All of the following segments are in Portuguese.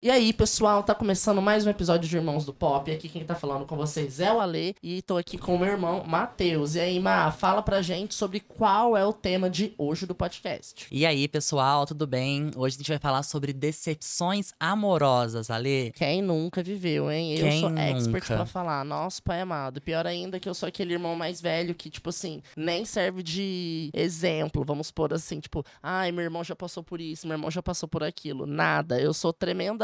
E aí, pessoal, tá começando mais um episódio de Irmãos do Pop. Aqui quem tá falando com vocês é o Ale e tô aqui com o meu irmão Matheus. E aí, Ma, fala pra gente sobre qual é o tema de hoje do podcast. E aí, pessoal, tudo bem? Hoje a gente vai falar sobre decepções amorosas, Ale. Quem nunca viveu, hein? Eu Quem sou expert nunca? pra falar. Nossa, pai amado. Pior ainda que eu sou aquele irmão mais velho que, tipo assim, nem serve de exemplo. Vamos pôr assim, tipo, ai, meu irmão já passou por isso, meu irmão já passou por aquilo. Nada. Eu sou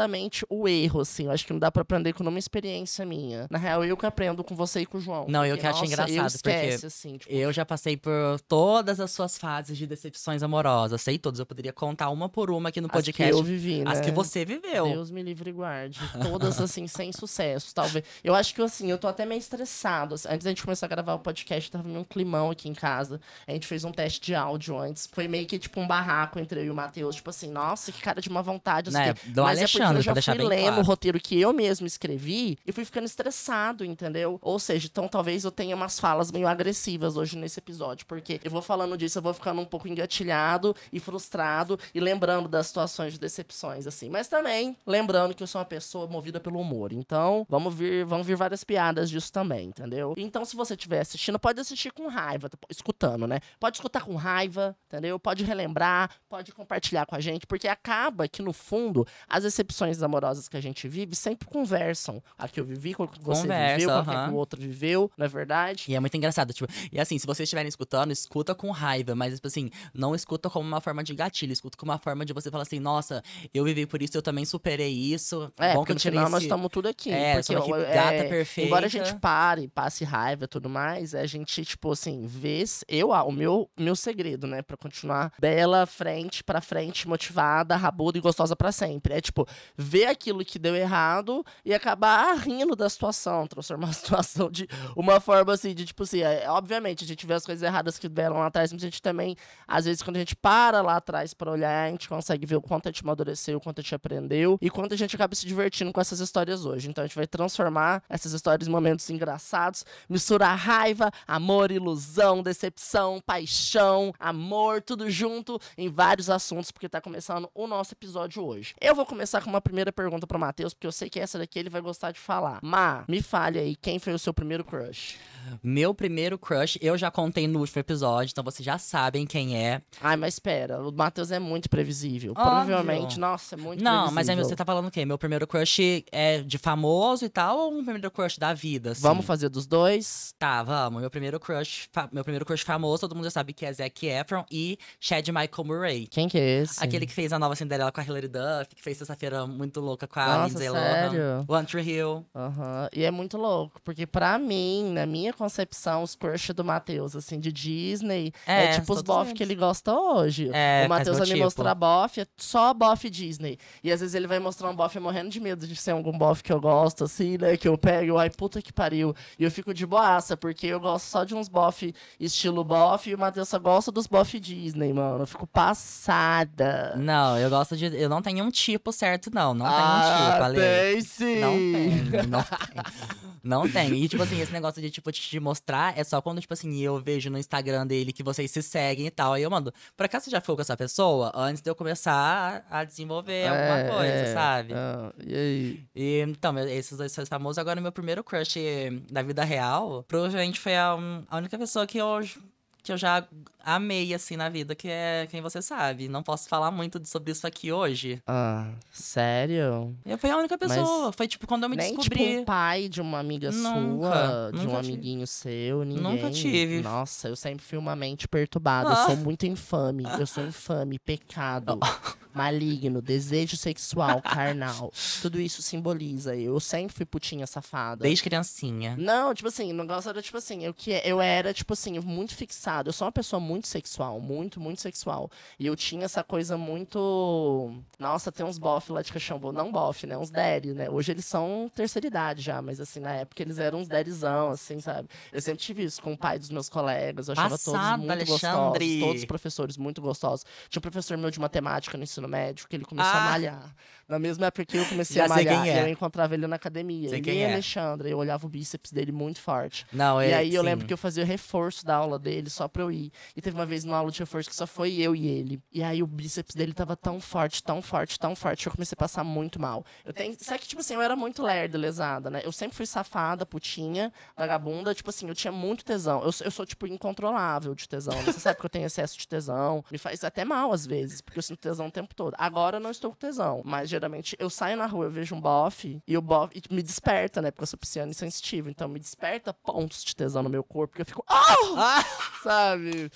tremendamente o erro, assim. Eu acho que não dá pra aprender com nenhuma experiência minha. Na real, eu que aprendo com você e com o João. Não, eu que acho engraçado, eu esquece, porque assim, tipo, Eu já passei por todas as suas fases de decepções amorosas. Sei todas. Eu poderia contar uma por uma aqui no as podcast. que eu vivi, né? As que você viveu. Deus me livre e guarde. Todas, assim, sem sucesso, talvez. Eu acho que, assim, eu tô até meio estressado. assim. Antes da gente começar a gravar o podcast, tava meio um climão aqui em casa. A gente fez um teste de áudio antes. Foi meio que, tipo, um barraco entre eu e o Matheus. Tipo assim, nossa, que cara de uma vontade. assim, Né? que- Do Mas é Alexandre, eu já pra deixar fui lendo claro. o roteiro que eu mesmo escrevi e fui ficando estressado, entendeu? Ou seja, então talvez eu tenha umas falas meio agressivas hoje nesse episódio, porque eu vou falando disso, eu vou ficando um pouco engatilhado e frustrado e lembrando das situações de decepções, assim. Mas também lembrando que eu sou uma pessoa movida pelo humor. Então, vamos vir, vamos vir várias piadas disso também, entendeu? Então, se você estiver assistindo, pode assistir com raiva, tá- escutando, né? Pode escutar com raiva, entendeu? Pode relembrar, pode compartilhar com a gente, porque acaba que, no fundo, as decepções amorosas que a gente vive sempre conversam. A que eu vivi, com a que você Conversa, viveu, com a que o outro viveu, não é verdade? E é muito engraçado, tipo, e assim, se vocês estiverem escutando, escuta com raiva, mas, tipo assim, não escuta como uma forma de gatilho, escuta como uma forma de você falar assim, nossa, eu vivi por isso, eu também superei isso. É, Bom que eu tirei nós estamos tudo aqui. É, porque, aqui ó, gata é, perfeita. Embora a gente pare, passe raiva e tudo mais, a gente, tipo assim, vê. Eu, ah, o meu, meu segredo, né, pra continuar bela, frente pra frente, motivada, rabuda e gostosa pra sempre. É, tipo, ver aquilo que deu errado e acabar rindo da situação, transformar a situação de uma forma assim, de tipo assim, é, obviamente, a gente vê as coisas erradas que vieram lá atrás, mas a gente também, às vezes, quando a gente para lá atrás pra olhar, a gente consegue ver o quanto a gente amadureceu, o quanto a gente aprendeu e quanto a gente acaba se divertindo com essas histórias hoje. Então a gente vai transformar essas histórias em momentos engraçados, misturar raiva, amor, ilusão, decepção, paixão, amor, tudo junto em vários assuntos, porque tá começando o nosso episódio hoje. Eu vou começar com uma primeira pergunta pro Matheus, porque eu sei que essa daqui ele vai gostar de falar. Ma, me fale aí, quem foi o seu primeiro crush? Meu primeiro crush, eu já contei no último episódio, então vocês já sabem quem é. Ai, mas espera, o Matheus é muito previsível. Óbvio. Provavelmente, nossa, é muito Não, mas aí previsível. você tá falando o quê? Meu primeiro crush é de famoso e tal, ou um primeiro crush da vida, assim? Vamos fazer dos dois? Tá, vamos. Meu primeiro crush, meu primeiro crush famoso, todo mundo já sabe que é Zac Efron e Chad Michael Murray. Quem que é esse? Aquele que fez a nova Cinderela com a Hilary Duff, que fez Sexta-feira muito louca com a Nossa, Lindsay sério? Lohan. One Tree Hill. Aham. E é muito louco, porque pra mim, na minha concepção, os crush do Matheus, assim, de Disney, é, É, tipo os bof que ele gosta hoje. É, o Matheus vai me tipo. mostrar bof, é só bof Disney. E às vezes ele vai mostrar um bof morrendo de medo de ser algum bof que eu gosto, assim, né? Que eu pego, ai, puta que pariu. E eu fico de boaça, porque eu gosto só de uns bof estilo bof, e o Matheus só gosta dos bof Disney, mano. Eu fico passada. Não, eu gosto de. Eu não tenho um tipo certo, não. Não tenho um ah, tem sim! Não tem, não tem. Não tem. E, tipo assim, esse negócio de, tipo, te mostrar é só quando, tipo assim, eu vejo no Instagram dele que vocês se seguem e tal. Aí eu mando, por acaso você já ficou com essa pessoa? Antes de eu começar a desenvolver alguma É, coisa, é. sabe? Ah, e aí? E, então, esses dois são famosos. Agora, meu primeiro crush da vida real, provavelmente foi a, a única pessoa que eu, que eu já amei, assim, na vida, que é quem você sabe. Não posso falar muito sobre isso aqui hoje. Ah, sério? Eu fui a única Mas pessoa. Foi, tipo, quando eu me Nem descobri. tipo um pai de uma amiga Nunca, sua, de um nunca tive. amiguinho seu, ninguém. Nunca tive. Nossa, eu sempre fui uma mente perturbada. Eu Ah. sou muito infame. Eu sou infame, pecado, maligno, desejo sexual, carnal. Tudo isso simboliza. Eu sempre fui putinha safada. Desde criancinha. Não, tipo assim, o negócio era tipo assim, eu, que, eu era, tipo assim, muito fixado. Eu sou uma pessoa muito sexual, muito, muito sexual. E eu tinha essa coisa muito. Nossa, tem uns bof lá de Caxambu. Não bof, né? Uns daddy, né? Hoje eles são terceira idade já, mas assim, na época eles eram uns daddyzão, assim, sabe? Eu sempre tive isso com o pai dos meus colegas. Eu achava todos muito Alexandre. gostosos. Todos os professores muito gostosos. Tinha um professor meu de matemática no ensino médio que ele começou a Ah. malhar. Na mesma época que eu comecei Já a malhar, é. eu encontrava ele na academia. Sei ele e e Alexandre, eu olhava o bíceps dele muito forte. Não, E é, aí eu sim. lembro que eu fazia o reforço da aula dele só pra eu ir. E teve uma vez numa aula de reforço que só foi eu e ele. E aí o bíceps dele tava tão forte, tão forte, tão forte, que eu comecei a passar muito mal. Eu tenho. Só que, tipo assim, eu era muito lerda, lesada, né? Eu sempre fui safada, putinha, vagabunda. Tipo assim, eu tinha muito tesão. Eu, eu sou, tipo, incontrolável de tesão. Você sabe que eu tenho excesso de tesão. Me faz até mal às vezes, porque eu sinto tesão o tempo todo. Agora eu não estou com tesão. Mas geralmente eu saio na rua, eu vejo um bofe e o bofe e me desperta, né? Porque eu sou pisciano e sensitivo. Então me desperta pontos de tesão no meu corpo, porque eu fico. Ah! Sabe?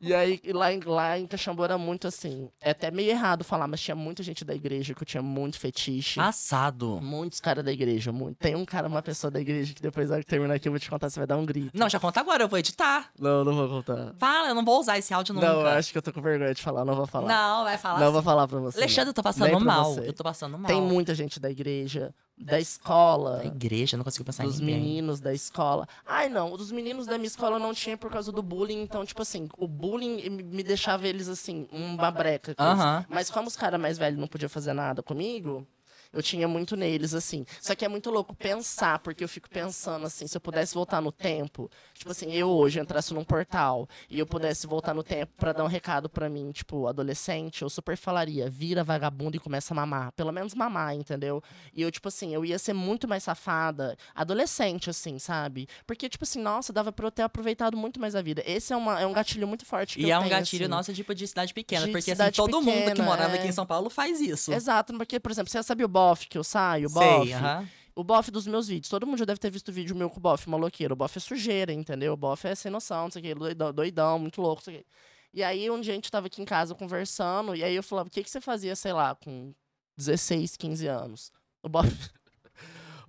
E aí, e lá, em, lá em Caxambu era muito assim. É até meio errado falar, mas tinha muita gente da igreja que eu tinha muito fetiche. Passado. Muitos caras da igreja, muito. Tem um cara, uma pessoa da igreja que depois que terminar aqui eu vou te contar, você vai dar um grito. Não, já conta agora, eu vou editar. Não, não vou contar. Fala, eu não vou usar esse áudio nunca. Não, eu acho que eu tô com vergonha de falar, não vou falar. Não, vai falar. Não assim. vou falar pra você. Alexandre, eu tô passando mal. Eu tô passando mal. Tem muita gente da igreja, da escola. Da igreja, não consigo pensar Dos em ninguém. meninos da escola. Ai, não, dos meninos da minha escola não tinha por causa do bullying. Então, tipo assim, o bullying me deixava eles assim, uma breca. coisa. Aham. Mas como os caras mais velhos não podiam fazer nada comigo, eu tinha muito neles, assim. Só que é muito louco pensar, porque eu fico pensando assim, se eu pudesse voltar no tempo, tipo assim, eu hoje entrasse num portal e eu pudesse voltar no tempo pra dar um recado pra mim, tipo, adolescente, eu super falaria, vira vagabundo e começa a mamar. Pelo menos mamar, entendeu? E eu, tipo assim, eu ia ser muito mais safada, adolescente, assim, sabe? Porque, tipo assim, nossa, dava pra eu ter aproveitado muito mais a vida. Esse é, uma, é um gatilho muito forte que E eu é um tenho, gatilho assim. nosso, tipo, de cidade pequena. De porque, assim, cidade todo mundo que pequena, morava é. aqui em São Paulo faz isso. Exato, porque, por exemplo, você sabe o bofe que eu saio? O Sei, bofe? aham. O bofe dos meus vídeos. Todo mundo já deve ter visto o vídeo meu com o bofe maloqueiro. O bofe é sujeira, entendeu? O bofe é sem noção, não sei o quê, doidão, doidão muito louco, não sei o quê. E aí, um dia a gente tava aqui em casa conversando, e aí eu falava, o que, que você fazia, sei lá, com 16, 15 anos? O bofe.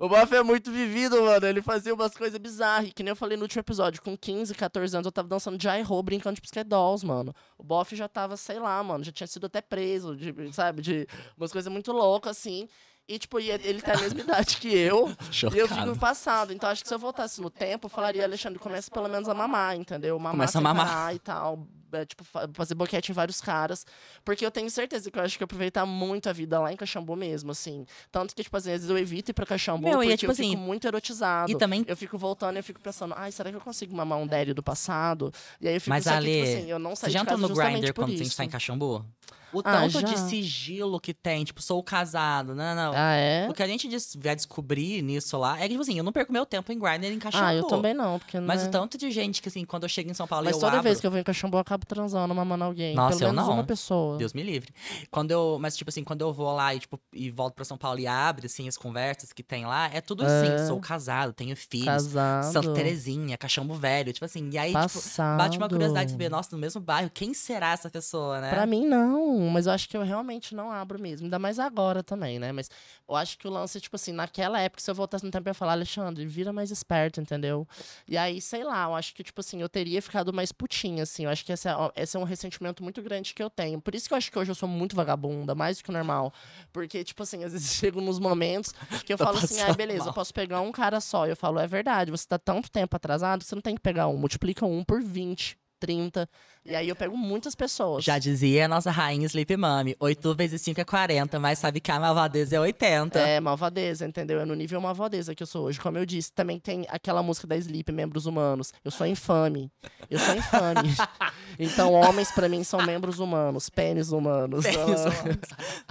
O Boff é muito vivido, mano. Ele fazia umas coisas bizarras. Que nem eu falei no último episódio. Com 15, 14 anos, eu tava dançando Jai-Ho, brincando de Pussycat Dolls, mano. O Boff já tava, sei lá, mano. Já tinha sido até preso, de, sabe? De umas coisas muito loucas, assim. E, tipo, ele tem a mesma idade que eu. E eu fico Chocado. passado. Então, acho que se eu voltasse no tempo, eu falaria, Alexandre, começa pelo menos a mamar, entendeu? Mamar Começa a mamar. e tal. É, tipo, fa- fazer boquete em vários caras. Porque eu tenho certeza que eu acho que eu aproveitar muito a vida lá em Caxambu mesmo, assim. Tanto que, tipo, às vezes eu evito ir pra Caxambu Meu, é porque tipo eu fico assim, muito erotizado. E também Eu fico voltando e eu fico pensando, ai, será que eu consigo mamar um Dério do passado? E aí eu fico Mas, que, Ale, tipo assim, eu não Você saí já entrou no Grindr por quando isso. tá em Caxambu? O Ah, tanto de sigilo que tem, tipo, sou casado, não, não. Ah, é? O que a gente vai descobrir nisso lá é que, tipo assim, eu não perco meu tempo em Grindr em Caxambu. Ah, eu também não, porque não Mas é... o tanto de gente que, assim, quando eu chego em São Paulo Mas eu toda abro... vez que eu venho em Caxambu, eu acabo transando, mamando alguém. Nossa, Pelo eu menos não. uma pessoa. Deus me livre. Quando eu, mas tipo assim, quando eu vou lá e tipo e volto pra São Paulo e abre assim as conversas que tem lá, é tudo assim, É. sou casado, tenho filhos, Casado. Santa Terezinha, Caxambo Velho, tipo assim. E aí tipo, Passado. bate uma curiosidade de saber, nossa, no mesmo bairro, quem será essa pessoa, né? Pra mim, não. Mas eu acho que eu realmente não abro mesmo. Ainda mais agora também, né? Mas eu acho que o lance, tipo assim, naquela época, se eu voltasse no tempo, eu ia falar, Alexandre, vira mais esperto, entendeu? E aí, sei lá, eu acho que, tipo assim, eu teria ficado mais putinha, assim. Eu acho que esse é, esse é um ressentimento muito grande que eu tenho. Por isso que eu acho que hoje eu sou muito vagabunda, mais do que o normal. Porque, tipo assim, às vezes chego nos momentos que eu Tô falo assim, ah, beleza, mal. eu posso pegar um cara só. Eu falo, é verdade, você tá tanto tempo atrasado você não tem que pegar um. Multiplica um por 20, 30. E aí eu pego muitas pessoas. Já dizia a nossa rainha Sleep Mami, 8 vezes 5 é 40, mas sabe que a malvadeza é 80. É, malvadeza, entendeu? É no nível malvadeza que eu sou hoje. Como eu disse, também tem aquela música da Sleep, Membros Humanos. Eu sou infame. Eu sou infame. então, homens pra mim são membros humanos, pênis humanos.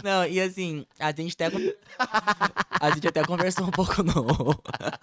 Não, e assim, a gente até. A gente até conversou um pouco no.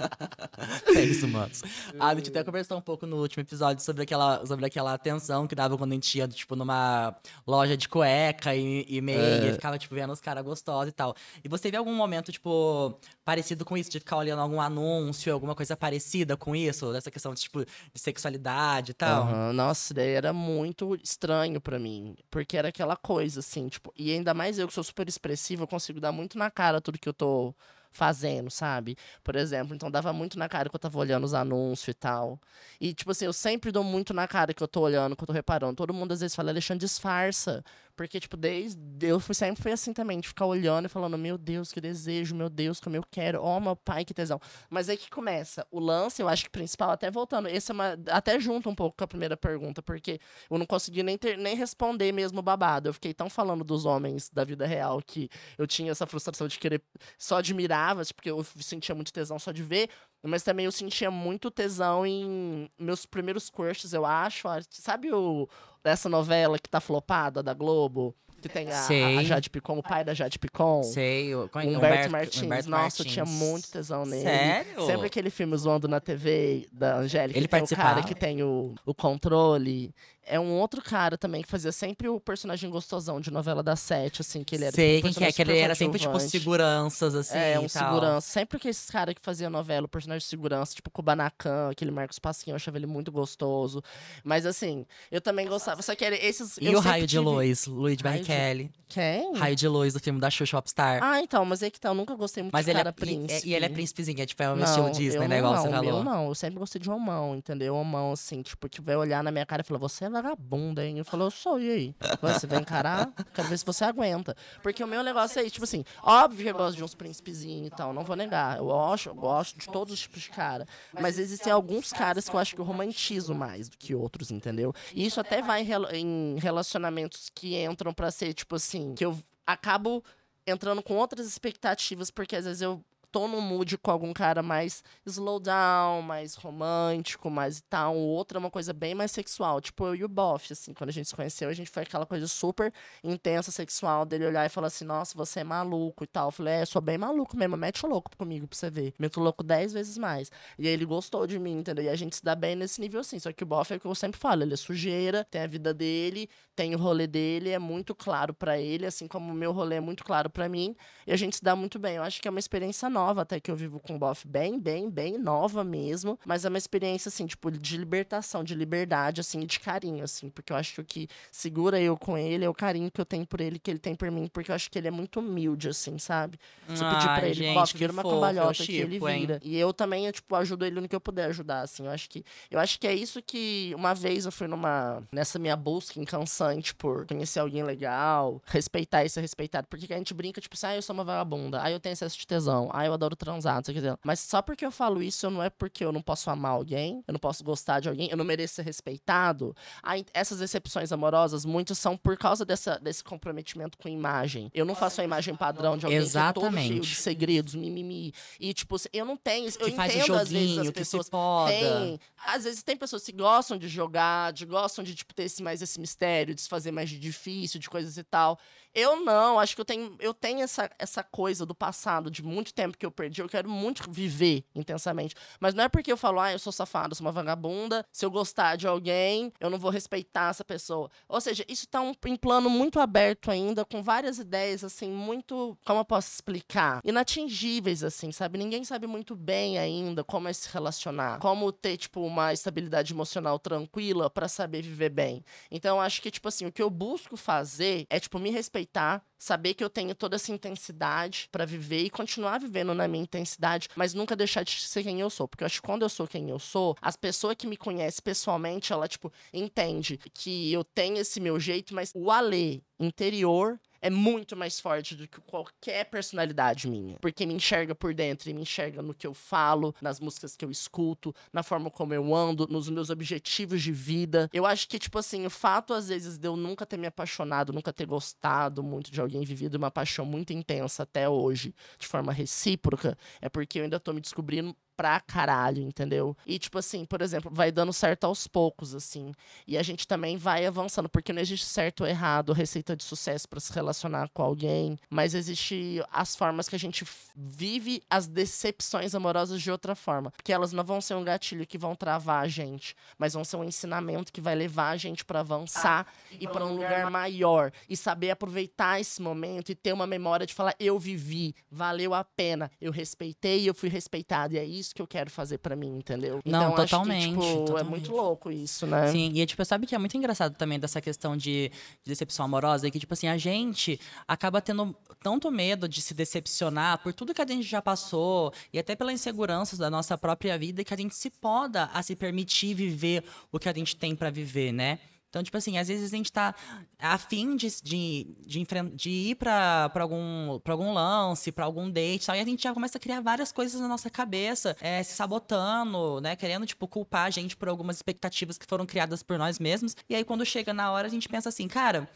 Pênis humanos. A gente até conversou um pouco no último episódio sobre aquela, sobre aquela atenção que dava quando a gente ia, tipo, numa loja de cueca e, e meia, É. e ficava, tipo, vendo os caras gostosos e tal. E você teve algum momento, tipo, parecido com isso, de ficar olhando algum anúncio, alguma coisa parecida com isso? Dessa questão, de, tipo, de sexualidade e tal? Aham, Nossa, daí era muito estranho pra mim. Porque era aquela coisa, assim, tipo. E ainda mais eu que sou super expressiva, eu consigo dar muito na cara tudo que eu tô fazendo, sabe? Por exemplo, então dava muito na cara que eu tava olhando os anúncios e tal. E, tipo assim, eu sempre dou muito na cara que eu tô olhando, que eu tô reparando. Todo mundo às vezes fala, Alexandre, disfarça. Porque, tipo, desde. Eu fui, sempre fui assim também, de ficar olhando e falando, meu Deus, que desejo, meu Deus, como eu quero, ó, oh, meu pai, que tesão. Mas aí que começa. O lance, eu acho que principal, até voltando, esse é uma. Até junto um pouco com a primeira pergunta, porque eu não consegui nem, ter, nem responder mesmo babado. Eu fiquei tão falando dos homens da vida real que eu tinha essa frustração de querer. Só admirava, tipo, porque eu sentia muito tesão só de ver. Mas também eu sentia muito tesão em meus primeiros cursos, eu acho. Sabe o dessa novela que tá flopada da Globo? Que tem a, a, Jade Picon, o pai da Jade Picon. Sei, o, Humberto, Humberto Martins. Humberto Nossa, Martins. eu tinha muito tesão nele. Sério? Sempre aquele filme zoando na TV da Angélica. Ele tem o cara que tem o, o controle é um outro cara também que fazia sempre o personagem gostosão de novela da sete, assim, que ele era. Sei tipo, quem que é, que ele era sempre, tipo, seguranças, assim. É, um segurança. Sempre que esses caras que fazia novela, o personagem de segurança, tipo Kubanacan, aquele Marcos Pasquinho, eu achava ele muito gostoso. Mas assim, eu também gostava. Só que era esses. E o Raio de tive... Luz, Luiz Barrichelli. Quem? Raio de Luz, do filme da Xuxa Popstar. Ah, então, mas é que tá, eu nunca gostei muito mas de ele cara é, príncipe. E, e, ele é príncipezinho, é tipo, é um não, estilo Disney, né? Igual não, você falou. Eu não, eu sempre gostei de homão, entendeu? Homão, assim, tipo, que vai olhar na minha cara e falar, você é vagabunda, hein? Eu falo, eu sou, e aí? Você vai encarar? Quero ver se você aguenta. Porque o meu negócio é, tipo assim, óbvio que eu gosto de uns príncipezinhos e tal, não vou negar. Eu gosto, eu gosto de todos os tipos de cara. Mas existem alguns caras que eu acho que eu romantizo mais do que outros, entendeu? E isso até vai em relacionamentos que entram para ser, tipo assim, que eu acabo entrando com outras expectativas, porque às vezes eu tô num mood com algum cara mais slow down, mais romântico, mais tal. O outro é uma coisa bem mais sexual. Tipo, eu e o Boff, assim, quando a gente se conheceu, a gente foi aquela coisa super intensa, sexual, dele olhar e falar assim, nossa, você é maluco e tal. Eu falei, é, eu sou bem maluco mesmo, mete o louco comigo pra você ver. Meto louco dez vezes mais. E aí ele gostou de mim, entendeu? E a gente se dá bem nesse nível assim. Só que o Boff é o que eu sempre falo, ele é sujeira, tem a vida dele, tem o rolê dele, é muito claro para ele, assim como o meu rolê é muito claro para mim. E a gente se dá muito bem. Eu acho que é uma experiência nova até que eu vivo com o Boff, bem, bem, bem nova mesmo. Mas é uma experiência, assim, tipo, de libertação, de liberdade, assim, e de carinho, assim. Porque eu acho que o que segura eu com ele é o carinho que eu tenho por ele, que ele tem por mim. Porque eu acho que ele é muito humilde, assim, sabe? Se eu pedir pra ele, gente, Boff, vira uma fofo, cambalhota que ele vira. Hein? E eu também, eu, tipo, ajudo ele no que eu puder ajudar, assim. Eu acho que, eu acho que é isso que... Uma vez eu fui numa... Nessa minha busca incansante por conhecer alguém legal, respeitar e ser respeitado. Porque a gente brinca, tipo assim, ah, eu sou uma vagabunda. Aí eu tenho excesso de tesão. Ah, eu adoro transar, não sei o que. Mas só porque eu falo isso, não é porque eu não posso amar alguém, eu não posso gostar de alguém, eu não mereço ser respeitado. Aí, essas decepções amorosas, muitos são por causa dessa, desse comprometimento com imagem. Eu não faço a imagem padrão de alguém Exatamente. que é todo cheio de segredos, mimimi. E, tipo, eu não tenho. Eu que faz entendo, joguinho, às vezes, as pessoas. Tem, às vezes tem pessoas que gostam de jogar, de gostam de, tipo, ter esse, mais esse mistério, de se fazer mais difícil, de coisas e tal. Eu não, acho que eu tenho, eu tenho essa, essa coisa do passado, de muito tempo que eu perdi. Eu quero muito viver intensamente. Mas não é porque eu falo, ah, eu sou safado, sou uma vagabunda. Se eu gostar de alguém, eu não vou respeitar essa pessoa. Ou seja, isso tá um, em plano muito aberto ainda, com várias ideias, assim, muito. Como eu posso explicar? Inatingíveis, assim, sabe? Ninguém sabe muito bem ainda como é se relacionar. Como ter, tipo, uma estabilidade emocional tranquila para saber viver bem. Então, acho que, tipo assim, o que eu busco fazer é, tipo, me respeitar saber que eu tenho toda essa intensidade para viver e continuar vivendo na minha intensidade, mas nunca deixar de ser quem eu sou. Porque eu acho que quando eu sou quem eu sou, as pessoas que me conhecem pessoalmente, ela, tipo, entende que eu tenho esse meu jeito, mas o Alê interior é muito mais forte do que qualquer personalidade minha. Porque me enxerga por dentro e me enxerga no que eu falo, nas músicas que eu escuto, na forma como eu ando, nos meus objetivos de vida. Eu acho que, tipo assim, o fato, às vezes, de eu nunca ter me apaixonado, nunca ter gostado muito de alguém, vivido uma paixão muito intensa até hoje, de forma recíproca, é porque eu ainda tô me descobrindo pra caralho, entendeu? E, tipo assim, por exemplo, vai dando certo aos poucos, assim. E a gente também vai avançando, porque não existe certo ou errado, receita de sucesso para se relacionar com alguém, mas existe as formas que a gente vive as decepções amorosas de outra forma. Porque elas não vão ser um gatilho que vão travar a gente, mas vão ser um ensinamento que vai levar a gente para avançar ah, e para um lugar maior. E saber aproveitar esse momento e ter uma memória de falar: eu vivi, valeu a pena, eu respeitei, eu fui respeitado. E é isso isso que eu quero fazer para mim, entendeu? Não, então, totalmente, que, tipo, totalmente. É muito louco isso, né? Sim, e tipo, sabe que é muito engraçado também dessa questão de, de decepção amorosa, que, tipo assim, a gente acaba tendo tanto medo de se decepcionar por tudo que a gente já passou e até pelas inseguranças da nossa própria vida que a gente se poda a se permitir viver o que a gente tem para viver, né? Então, tipo assim, às vezes a gente tá afim de, de, de, de ir pra, pra, algum, pra algum lance, pra algum date e tal, e a gente já começa a criar várias coisas na nossa cabeça, é, se sabotando, né? Querendo, tipo, culpar a gente por algumas expectativas que foram criadas por nós mesmos. E aí, quando chega na hora, a gente pensa assim, cara,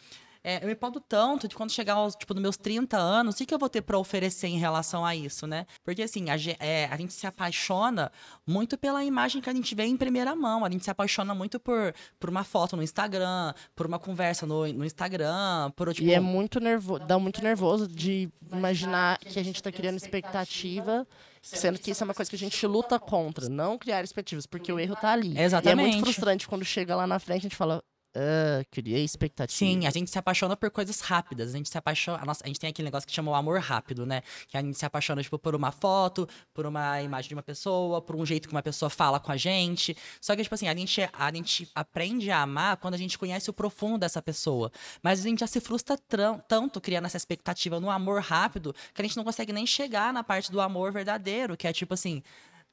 é, eu me podo tanto de quando chegar aos, tipo, nos meus 30 anos, o que, que eu vou ter para oferecer em relação a isso, né? Porque, assim, a, é, a, gente se apaixona muito pela imagem que a gente vê em primeira mão. A gente se apaixona muito por, por uma foto no Instagram, por uma conversa no, no Instagram, por, tipo... E é muito nervoso, dá muito nervoso de imaginar que a gente tá criando expectativa Sendo que isso é uma coisa que a gente luta contra, não criar expectativas, porque o erro tá ali. Exatamente. E é muito frustrante quando chega lá na frente a gente fala, Uh, criei expectativa. Sim, a gente se apaixona por coisas rápidas. A gente se apaixona. Nossa, a gente tem aquele negócio que chama o amor rápido, né? Que a gente se apaixona, tipo, por uma foto, por uma imagem de uma pessoa, por um jeito que uma pessoa fala com a gente. Só que, tipo assim, a gente, a gente aprende a amar quando a gente conhece o profundo dessa pessoa. Mas a gente já se frustra tanto criando essa expectativa no amor rápido que a gente não consegue nem chegar na parte do amor verdadeiro, que é tipo assim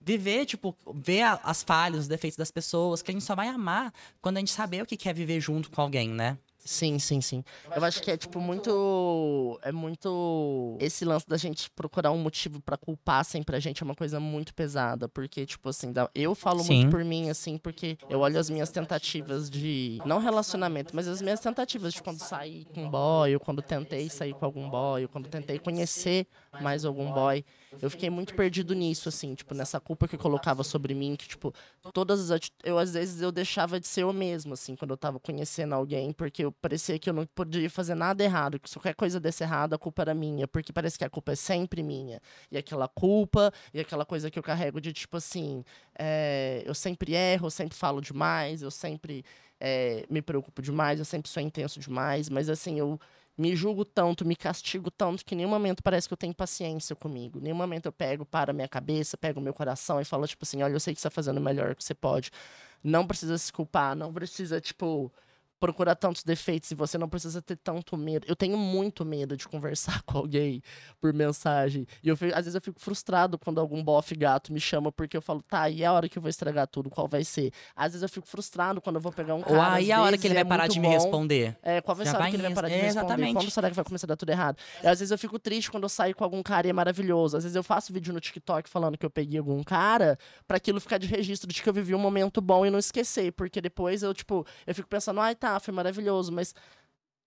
viver, tipo, ver a, as falhas, os defeitos das pessoas, que a gente só vai amar quando a gente saber o que é viver junto com alguém, né? Sim, sim, sim. Eu acho que é, tipo, muito. É muito. Esse lance da gente procurar um motivo para culpar sempre a gente é uma coisa muito pesada. Porque, tipo, assim, eu falo sim. muito por mim, assim, porque eu olho as minhas tentativas de. Não relacionamento, mas as minhas tentativas de quando saí com um boy, ou quando tentei sair com algum boy, ou quando tentei conhecer mais algum boy. Eu fiquei muito perdido nisso, assim, tipo, nessa culpa que colocava sobre mim, que, tipo, todas as eu às vezes eu deixava de ser eu mesmo, assim, quando eu tava conhecendo alguém, porque eu parecia que eu não podia fazer nada errado, que se qualquer coisa desse errado, a culpa era minha, porque parece que a culpa é sempre minha. E aquela culpa, e aquela coisa que eu carrego de, tipo, assim, é, eu sempre erro, eu sempre falo demais, eu sempre é, me preocupo demais, eu sempre sou intenso demais, mas, assim, eu me julgo tanto, me castigo tanto que em nenhum momento parece que eu tenho paciência comigo. Em nenhum momento eu pego para a minha cabeça, pego o meu coração e falo, tipo assim, olha, eu sei que você está fazendo o melhor que você pode. Não precisa se culpar, não precisa, tipo, procurar tantos defeitos e você não precisa ter tanto medo. Eu tenho muito medo de conversar com alguém por mensagem. E eu, às vezes eu fico frustrado quando algum bofe gato me chama, porque eu falo, tá, e a hora que eu vou estragar tudo, qual vai ser? Às vezes eu fico frustrado quando eu vou pegar um cara. Ou ah, e a hora que ele vai é parar de me bom. responder? É, qual vai ser a hora que ele vai parar de me responder? Exatamente. Quando será que vai começar a dar tudo errado? E às vezes eu fico triste quando eu saio com algum cara e é maravilhoso. Às vezes eu faço vídeo no TikTok falando que eu peguei algum cara, para aquilo ficar de registro de que eu vivi um momento bom e não esquecer. Porque depois eu, tipo, eu fico pensando, ai tá, foi maravilhoso mas.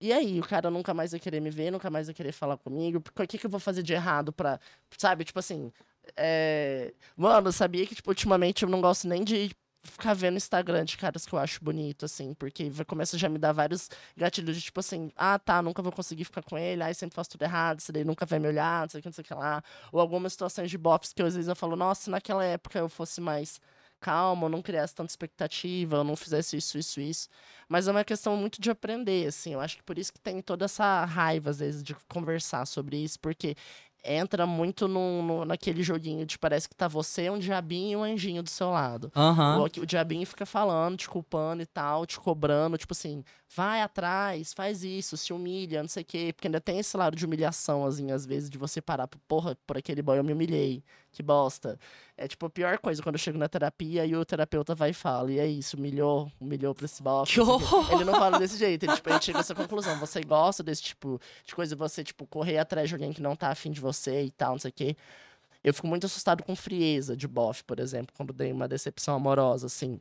E aí, o cara nunca mais vai querer me ver, nunca mais vai querer falar comigo. O que, que eu vou fazer de errado pra. Sabe, tipo assim. É... Mano, sabia que, tipo, ultimamente eu não gosto nem de ficar vendo Instagram de caras que eu acho bonito, assim, porque começa já a me dar vários gatilhos de tipo assim, ah, tá, nunca vou conseguir ficar com ele, aí sempre faço tudo errado, esse daí nunca vai me olhar, não sei o que, não sei o que lá. Ou algumas situações de bofs que às vezes eu falo, nossa, se naquela época eu fosse mais calma, eu não criasse tanta expectativa, eu não fizesse isso, isso, isso. Mas é uma questão muito de aprender, assim. Eu acho que por isso que tem toda essa raiva, às vezes, de conversar sobre isso, porque entra muito no, no, naquele joguinho de parece que tá você, um diabinho e um anjinho do seu lado. Uhum. O, o diabinho fica falando, te culpando e tal, te cobrando, tipo assim, vai atrás, faz isso, se humilha, não sei o quê. Porque ainda tem esse lado de humilhação, assim, às vezes, de você parar, porra, por aquele boy eu me humilhei, que bosta. É tipo a pior coisa quando eu chego na terapia e o terapeuta vai e fala, e é isso, humilhou, humilhou pra esse bosta. Que horror! Ele não fala desse jeito, ele, tipo, ele chega a essa conclusão. Você gosta desse tipo de coisa, você, tipo, correr atrás de alguém que não tá afim de você e tal, não sei o quê. Eu fico muito assustado com frieza de bofe, por exemplo, quando dei uma decepção amorosa, assim.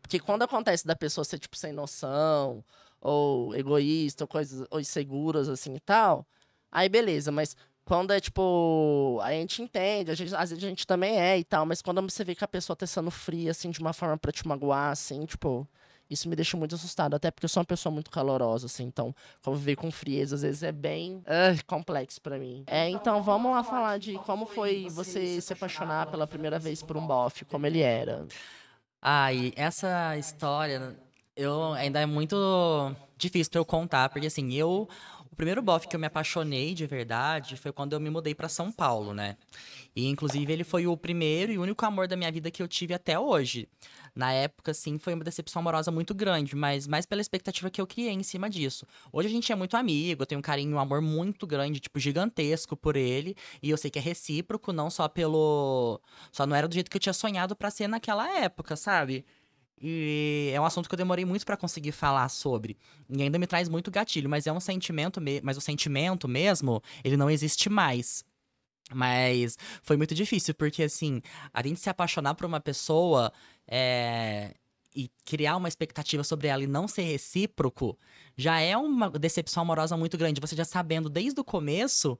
Porque quando acontece da pessoa ser, tipo, sem noção, ou egoísta, ou coisas, ou inseguras, assim e tal, aí beleza, mas quando é tipo. A gente entende, a gente, às vezes a gente também é e tal, mas quando você vê que a pessoa tá sendo fria, assim, de uma forma pra te magoar, assim, tipo. Isso me deixa muito assustado, até porque eu sou uma pessoa muito calorosa, assim, então conviver com frieza às vezes é bem uh, complexo para mim. É, então vamos lá falar de como foi você se apaixonar pela primeira vez por um bofe, como ele era. Ai, essa história eu ainda é muito difícil pra eu contar, porque assim, eu primeiro bofe que eu me apaixonei de verdade foi quando eu me mudei para São Paulo, né? E inclusive ele foi o primeiro e único amor da minha vida que eu tive até hoje. Na época, sim, foi uma decepção amorosa muito grande, mas mais pela expectativa que eu criei em cima disso. Hoje a gente é muito amigo, eu tenho um carinho, um amor muito grande, tipo, gigantesco por ele. E eu sei que é recíproco, não só pelo. Só não era do jeito que eu tinha sonhado para ser naquela época, sabe? E é um assunto que eu demorei muito pra conseguir falar sobre. E ainda me traz muito gatilho, mas é um sentimento, me- mas o sentimento mesmo, ele não existe mais. Mas foi muito difícil, porque assim, a gente se apaixonar por uma pessoa é, e criar uma expectativa sobre ela e não ser recíproco, já é uma decepção amorosa muito grande. Você já sabendo desde o começo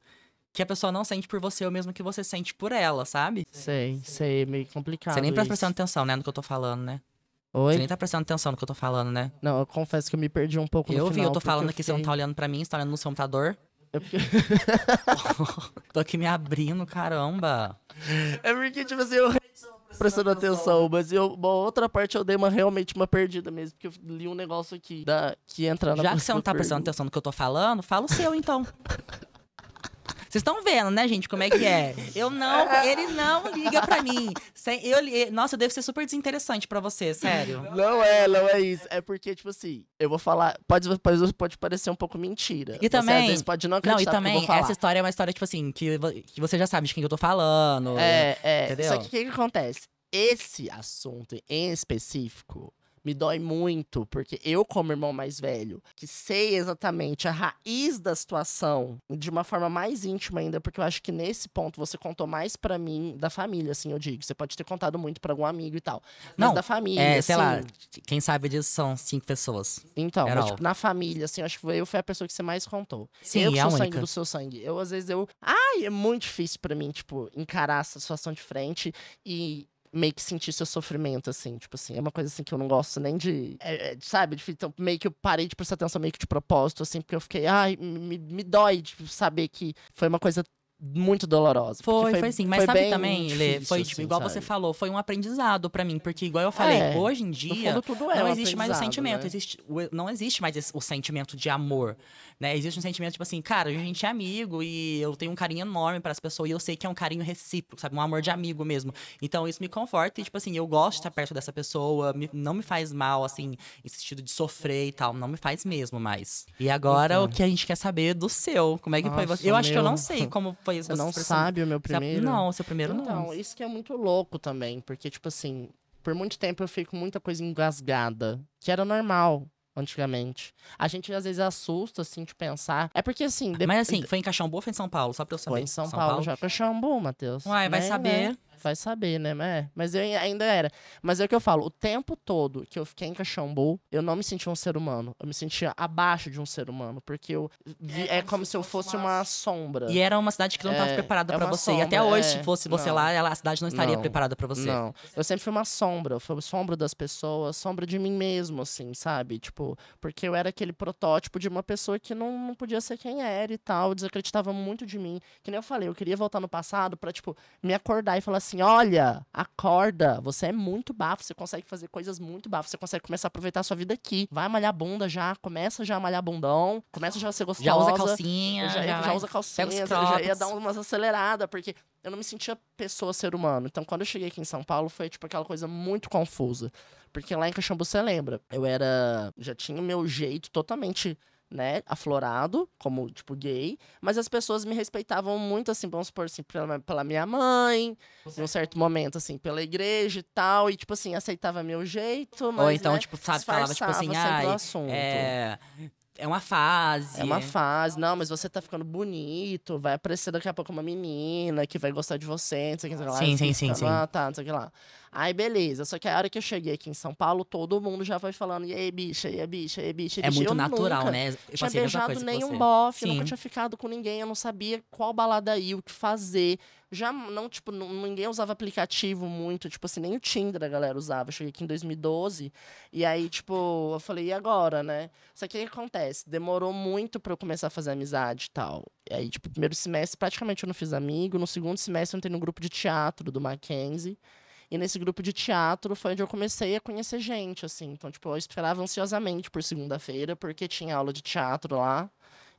que a pessoa não sente por você o mesmo que você sente por ela, sabe? Sei, sei, é meio complicado. Você nem isso. prestando atenção, né, no que eu tô falando, né? Oi? Você nem tá prestando atenção no que eu tô falando, né? Não, eu confesso que eu me perdi um pouco no Eu vi, final, eu tô falando aqui, você não fiquei- tá olhando pra mim, você tá olhando no seu computador. É porque, tô aqui me abrindo, caramba. é porque, tipo assim, eu prestando atenção, mas eu, uma outra parte eu dei uma, realmente uma perdida mesmo, porque eu li um negócio aqui da, que entra na Já que você não tá prestando atenção no que eu tô falando, fala o seu então. Vocês estão vendo, né, gente, como é que é? Eu não, ele não liga pra mim. Sem- Eu, nossa, eu devo ser super desinteressante pra você, sério. Não é, não é isso. É porque, tipo assim, eu vou falar. Pode, pode, pode parecer um pouco mentira. E Você, também- às vezes, pode não Não, acreditar e que eu também, vou falar. essa história é uma história, tipo assim, que, que você já sabe de quem eu tô falando. É, é. Entendeu? Só que o que, que acontece? Esse assunto em específico me dói muito, porque eu, como irmão mais velho, que sei exatamente a raiz da situação de uma forma mais íntima ainda, porque eu acho que nesse ponto você contou mais pra mim da família, assim, eu digo. Você pode ter contado muito pra algum amigo e tal. Mas Não, da família. É, sei lá, assim, quem sabe disso são cinco pessoas. Então, mas, tipo, na família, assim, eu acho que eu fui a pessoa que você mais contou. Sim, eu que é sou sangue do seu sangue. Eu, às vezes, eu. Ai, é muito difícil pra mim, tipo, encarar essa situação de frente e meio que sentir seu sofrimento, assim. Tipo assim, é uma coisa assim que eu não gosto nem de. é, é, sabe? Então, meio que eu parei de prestar atenção meio que de propósito, assim, porque eu fiquei, ai, me, me dói de saber que foi uma coisa muito dolorosa. porque Foi, foi, sim. Mas foi sabe também, Lê, foi tipo, assim, igual sabe? você falou, foi um aprendizado pra mim. Porque, igual eu falei, É, hoje em dia. fundo, tudo é não um existe mais o sentimento, né? existe, não existe mais esse- o sentimento de amor, né? Existe um sentimento tipo assim, cara, a gente é amigo e eu tenho um carinho enorme para as pessoas e eu sei que é um carinho recíproco, sabe? Um amor de amigo mesmo. Então isso me conforta e tipo assim, eu gosto de estar perto dessa pessoa, me- não me faz mal assim, em sentido de sofrer e tal, não me faz mesmo mais. E agora Então. o que a gente quer saber do seu, como é que foi Nossa, você? Eu acho que eu não sei como foi Você não você- sabe o meu primeiro? Não, o seu primeiro Então, não. isso que é muito louco também, porque, tipo assim, por muito tempo eu fiquei com muita coisa engasgada, que era normal antigamente. A gente às vezes assusta, assim, de pensar. É porque, assim. Mas assim, foi em Boa ou foi em São Paulo? Só pra eu saber. Foi em São, Paulo, já. Caxambu, Matheus. Uai, vai Né, saber. né? Vai saber, né? Mas, é. Mas eu ainda era. Mas é o que eu falo, o tempo todo que eu fiquei em Caxambu, eu não me sentia um ser humano. Eu me sentia abaixo de um ser humano. Porque eu vi- é, como se eu fosse uma sombra. E era uma cidade que não estava É, preparada é pra uma você. e até sombra, hoje, é. se fosse você Não. lá, ela- a cidade não estaria Não. preparada pra você. Não. Eu sempre fui uma sombra. Eu fui sombra das pessoas, sombra de mim mesmo, assim, sabe? Tipo, porque eu era aquele protótipo de uma pessoa que não, não podia ser quem era e tal. Desacreditava muito de mim. Que nem eu falei, eu queria voltar no passado pra, tipo, me acordar e falar assim: olha, acorda, você é muito bafo, você consegue fazer coisas muito bafo, você consegue começar a aproveitar a sua vida aqui. Vai malhar bunda já, começa já a malhar bundão, começa já a ser gostosa. Já usa calcinha, já, já, já usa calcinha, eu já ia dar umas aceleradas, porque eu não me sentia pessoa, ser humano. Então, quando eu cheguei aqui em São Paulo, foi, tipo, aquela coisa muito confusa. Porque lá em Caxambu, você lembra, eu era... Já tinha o meu jeito totalmente, né, aflorado, como, tipo, gay. Mas as pessoas me respeitavam muito, assim, vamos supor, assim, pela, pela minha mãe, em um certo momento, assim, pela igreja e tal. E, tipo assim, aceitava meu jeito, mas, Ou então, né, tipo, sabe, falava tipo assim, ai, assunto. é, é uma fase. É uma fase, não, mas você tá ficando bonito, vai aparecer daqui a pouco uma menina que vai gostar de você, não sei o que, lá. Sim, sim, fica sim, ficando, sim. Ah, tá, não sei o que lá. Aí, beleza. Só que a hora que eu cheguei aqui em São Paulo, todo mundo já foi falando, e aí, bicha, e aí, bicha, e aí, bicha, e aí, É bicha. muito eu natural, nunca né? Eu tinha beijado nenhum bofe, eu nunca tinha ficado com ninguém, eu não sabia qual balada ir, o que fazer. Já não, tipo, ninguém usava aplicativo muito, tipo assim, nem o Tinder a galera usava. Eu cheguei aqui em 2012, e aí, tipo, eu falei, e agora, né? Só que o que acontece? Demorou muito pra eu começar a fazer amizade e tal. E aí, tipo, primeiro semestre praticamente eu não fiz amigo, no segundo semestre eu entrei no grupo de teatro do Mackenzie. E nesse grupo de teatro foi onde eu comecei a conhecer gente, assim. Então, tipo, eu esperava ansiosamente por segunda-feira, porque tinha aula de teatro lá.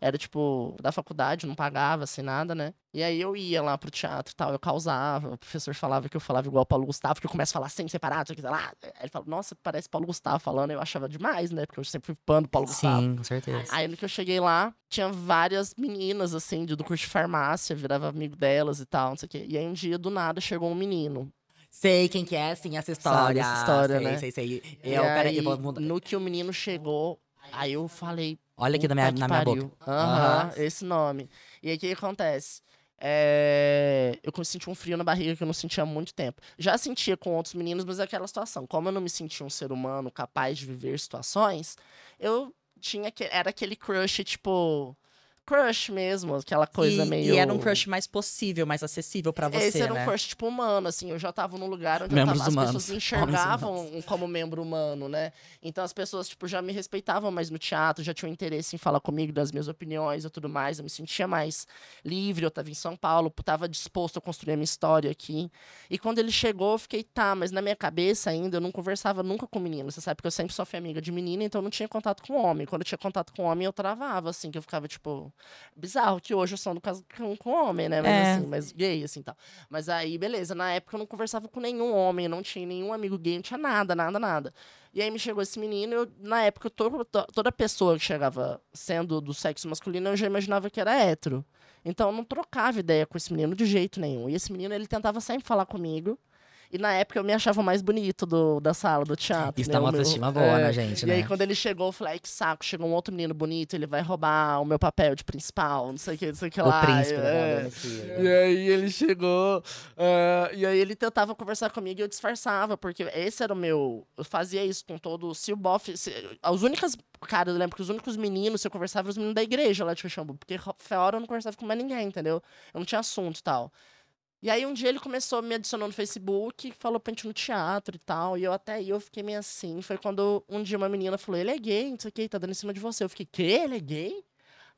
Era, tipo, da faculdade, não pagava, assim, nada, né? E aí eu ia lá pro teatro e tal, eu causava. O professor falava que eu falava igual o Paulo Gustavo, que eu começo a falar sempre separado, sei lá. Ele falou, nossa, parece Paulo Gustavo falando. Eu achava demais, né? Porque eu sempre fui do Paulo Gustavo. Sim, com certeza. Aí no que eu cheguei lá, tinha várias meninas, assim, do curso de farmácia, virava amigo delas e tal, não sei o quê. E aí um dia, do nada, chegou um menino. Sei quem que é, sim, essa história. essa história, sei, né? Sei, sei, E Eu, peraí, aí, eu vou mudar. no que o menino chegou, aí eu falei, Olha aqui na minha, na minha boca. Aham, Aham. esse nome. E aí o que que acontece? É, Eu senti um frio na barriga que eu não sentia há muito tempo. Já sentia com outros meninos, mas é aquela situação. Como eu não me sentia um ser humano capaz de viver situações, eu tinha que. Era aquele crush, tipo. Crush mesmo, aquela coisa e, meio. e era um crush mais possível, mais acessível pra você, Esse era né? um crush, tipo, humano, assim. Eu já tava num lugar onde eu tava, as humanos. pessoas me enxergavam como membro humano, né? Então as pessoas, tipo, já me respeitavam mais no teatro, já tinham interesse em falar comigo das minhas opiniões e tudo mais. Eu me sentia mais livre, eu tava em São Paulo, tava disposto a construir a minha história aqui. E quando ele chegou, eu fiquei, tá, mas na minha cabeça ainda eu não conversava nunca com menino, você sabe? Porque eu sempre só fui amiga de menina, então eu não tinha contato com homem. Quando eu tinha contato com homem, eu travava, assim, que eu ficava, tipo. Bizarro que hoje eu sou no caso com, com homem, né? Mas É. assim, mas gay, assim tal. Mas aí, beleza, na época eu não conversava com nenhum homem, não tinha nenhum amigo gay, não tinha nada, nada, nada. E aí me chegou esse menino, eu, na época, to- to- toda pessoa que chegava sendo do sexo masculino, eu já imaginava que era hétero. Então eu não trocava ideia com esse menino de jeito nenhum. E esse menino, ele tentava sempre falar comigo. E na época eu me achava mais bonito do, da sala, do teatro. Isso né? dá uma O autoestima boa, é. né, gente, E né? aí, quando ele chegou, eu falei, que saco, chegou um outro menino bonito, ele vai roubar o meu papel de principal, não sei o que, não sei o que o lá. príncipe da é. adolescência. E aí ele chegou, ah, e aí ele tentava conversar comigo e eu disfarçava, porque esse era o meu. Eu fazia isso com todo. Se o bofe. As únicas. Cara, eu lembro que os únicos meninos, se eu conversava, eram os meninos da igreja lá de Xambu, porque fora eu não conversava com mais ninguém, entendeu? Eu não tinha assunto e tal. E aí um dia ele começou, me adicionou no Facebook, falou pra gente ir no teatro e tal. E eu até aí eu fiquei meio assim. Foi quando um dia uma menina falou, ele é gay, não sei o que, tá dando em cima de você. Eu fiquei, quê? Ele é gay?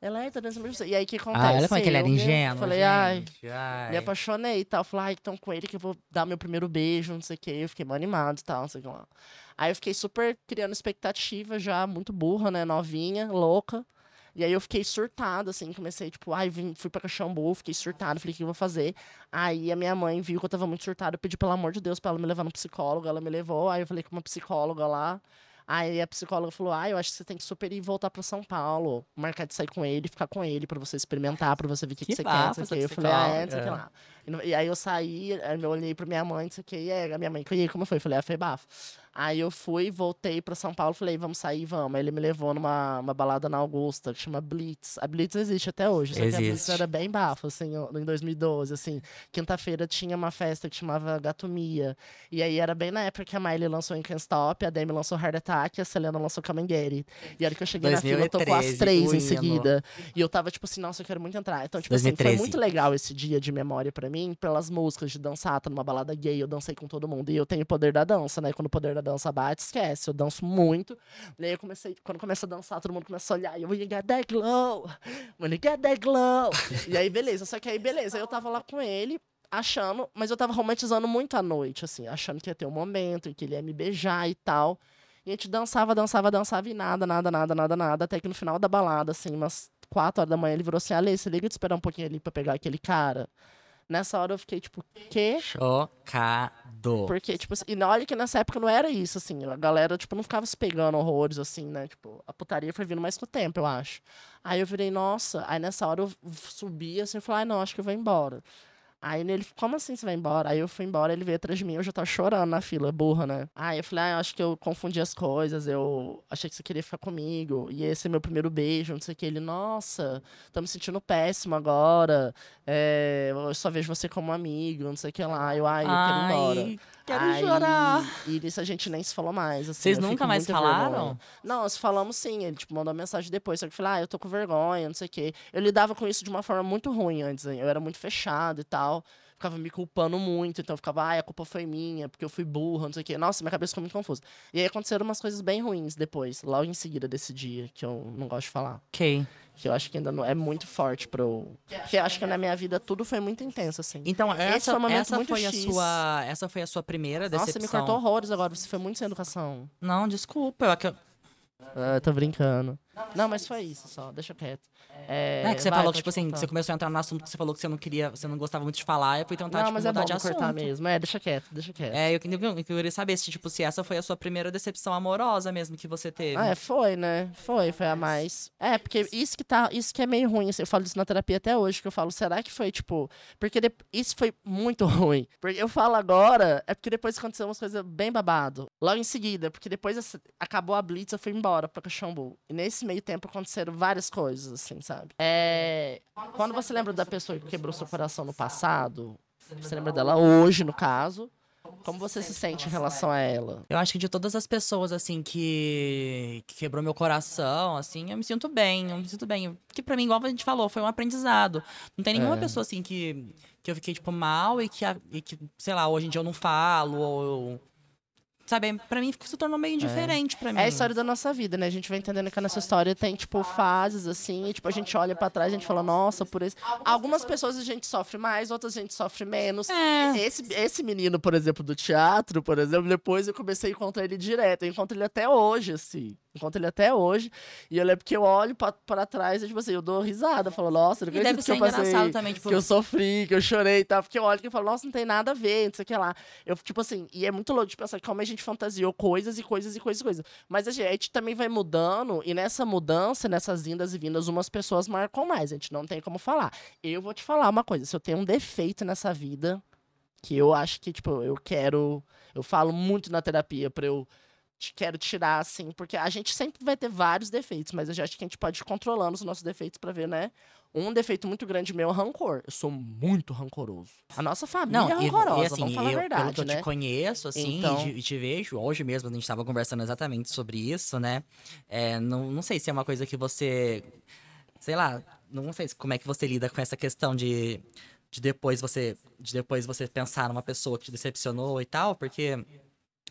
Ela é, tá dando em cima de você. E aí o que acontece? Ah, olha como é que ele era ingênuo, Falei, ai, ai. me apaixonei e tal. Falei, ai, então com ele que eu vou dar meu primeiro beijo, não sei o quê. Eu fiquei mó animado e tal, não sei o que lá. Aí eu fiquei super criando expectativa já, muito burra, né? Novinha, louca. E aí eu fiquei surtada, assim, comecei, tipo, ai, vim, fui pra Caxambu, fiquei surtada, falei, o que eu vou fazer? Aí a minha mãe viu que eu tava muito surtada, eu pedi, pelo amor de Deus, pra ela me levar no psicólogo, ela me levou, aí eu falei com uma psicóloga lá, Aí a psicóloga falou: Ah, eu acho que você tem que super ir voltar pra São Paulo, marcar de sair com ele, ficar com ele, pra você experimentar, pra você ver o que, que Que você quer. Não sei o quê. Eu falei: Ah, é, não sei o que lá. E aí eu saí, aí eu olhei pra minha mãe, não sei o que, e aí a minha mãe, e aí, como foi? Eu falei: Ah, foi bafo. Aí eu fui, voltei pra São Paulo, falei: Vamos sair, vamos. Aí ele me levou numa uma balada na Augusta, que chama Blitz. A Blitz existe até hoje, só que a Blitz Existe. era bem bafo, assim, em 2012, assim. Quinta-feira tinha uma festa que chamava Gatomia. E aí era bem na época que a Miley lançou em Can't Stop, a Demi lançou Heart Attack a Selena lançou It. E a hora que eu cheguei na fila, tocou as 2013, três em seguida. E eu tava tipo assim, nossa, eu quero muito entrar. Então, tipo assim, foi 2013. muito legal esse dia de memória pra mim, pelas músicas de dançar, tô numa balada gay, eu dancei com todo mundo. E eu tenho o poder da dança, né? Quando o poder da dança bate, esquece. Eu danço muito. E aí eu comecei, quando começa a dançar, todo mundo começa a olhar. E eu, you got that glow, when you got that glow. e aí, beleza. Só que aí, beleza. Aí eu tava lá com ele, achando, mas eu tava romantizando muito a noite, assim, achando que ia ter um momento em que ele ia me beijar e tal. E a gente dançava, dançava, dançava e nada, nada, nada, nada, nada. Até que no final da balada, assim, umas quatro horas da manhã, ele virou assim: Alê, você liga de esperar um pouquinho ali pra pegar aquele cara. Nessa hora eu fiquei tipo, quê? Chocado. Porque, tipo e olha que nessa época não era isso, assim. A galera, tipo, não ficava se pegando horrores, assim, né? Tipo, a putaria foi vindo mais com o tempo, eu acho. Aí eu virei, nossa. Aí nessa hora eu subi, assim, e falei, ai, não, acho que eu vou embora. Aí ele, como assim você vai embora? Aí eu fui embora, ele veio atrás de mim, eu já tava chorando na fila, burra, né? Aí eu falei, ah, eu acho que eu confundi as coisas, eu achei que você queria ficar comigo, e esse é meu primeiro beijo, não sei o que. Ele, nossa, tô me sentindo péssimo agora, é, eu só vejo você como amigo, não sei o que lá. Eu, ai, eu quero ir embora. Quero Aí, chorar. E nisso a gente nem se falou mais. Assim, Vocês nunca mais falaram? vergonha. Não, nós falamos sim. Ele tipo, mandou uma mensagem depois. Só que eu falei, ah, eu tô com vergonha, não sei o quê. Eu lidava com isso de uma forma muito ruim antes. hein, Eu era muito fechado e tal. Ficava me culpando muito. Então eu ficava, ai, a culpa foi minha, porque eu fui burra, não sei o quê. Nossa, minha cabeça ficou muito confusa. E aí aconteceram umas coisas bem ruins depois, logo em seguida desse dia, que eu não gosto de falar. Ok. Que eu acho que ainda não é muito forte pro. Porque eu acho que na minha vida tudo foi muito intenso, assim. Então, essa, foi um momento essa muito foi a X. sua, essa foi a sua primeira Nossa, decepção. você me cortou horrores agora. Você foi muito sem educação. Não, desculpa. Eu, Ah, tô brincando. Não, mas foi isso só, deixa quieto. É, É, que você vai, falou que, tipo assim, você começou a entrar no assunto que você falou que você não queria, você não gostava muito de falar, eu fui tentar, Não, tipo, mas é mudar bom de assunto. cortar mesmo. É, deixa quieto, deixa quieto. É, eu queria, eu queria saber se, tipo, se essa foi a sua primeira decepção amorosa mesmo que você teve. Ah, é, foi, né? Foi, foi a mais. É, porque isso que tá, isso que é meio ruim, assim, eu falo isso na terapia até hoje, que eu falo, será que foi, tipo, porque de- isso foi muito ruim. Porque eu falo agora, é porque depois aconteceu umas coisas bem babado. Logo em seguida, porque depois essa- acabou a Blitz, eu fui embora pra Caxambu. E nesse meio tempo aconteceram várias coisas, assim, sabe? É, quando você lembra da pessoa que quebrou seu coração no passado, você lembra dela hoje, no caso, como você se sente em relação a ela? Eu acho que de todas as pessoas, assim, que, que quebrou meu coração, assim, eu me sinto bem, eu me sinto bem. Que pra mim, igual a gente falou, foi um aprendizado. Não tem nenhuma É. pessoa, assim, que, que eu fiquei, tipo, mal e que, e que, sei lá, hoje em dia eu não falo, ou... eu- Sabe, pra mim se tornou meio indiferente pra mim. É a história da nossa vida, né? A gente vai entendendo que a nossa história tem, tipo, fases, assim, e, tipo, a gente olha pra trás e a gente fala, nossa, por isso. Algumas pessoas a gente sofre mais, outras a gente sofre menos. É. Esse, esse menino, por exemplo, do teatro, por exemplo, depois eu comecei a encontrar ele direto. Eu encontro ele até hoje, assim. Encontro ele até hoje. E eu lembro que eu olho pra, pra trás e, tipo assim, eu dou risada. Eu falo, nossa, não E acredito deve que eu ser passei engraçado também, tipo... que eu sofri, que eu chorei e tal. Porque eu olho e falo, nossa, não tem nada a ver, não sei o que lá. Eu, tipo assim, e é muito louco de pensar como a gente fantasiou coisas e coisas e coisas e coisas. Mas a gente também vai mudando, e nessa mudança, nessas indas e vindas, umas pessoas marcam mais. A gente não tem como falar. Eu vou te falar uma coisa: se eu tenho um defeito nessa vida, que eu acho que, tipo, eu quero. Eu falo muito na terapia pra eu. Quero tirar, assim, porque a gente sempre vai ter vários defeitos, mas eu já acho que a gente pode ir controlando os nossos defeitos pra ver, né? Um defeito muito grande meu é rancor. Eu sou muito rancoroso. A nossa família Não, é e, rancorosa, e assim, vamos falar eu, a verdade, pelo que eu né? te conheço, assim, Então- e, te, e vejo, hoje mesmo a gente estava conversando exatamente sobre isso, né? É, não, não sei se é uma coisa que você, sei lá, não sei se- como é que você lida com essa questão de, de depois você, de depois você pensar numa pessoa que te decepcionou e tal, porque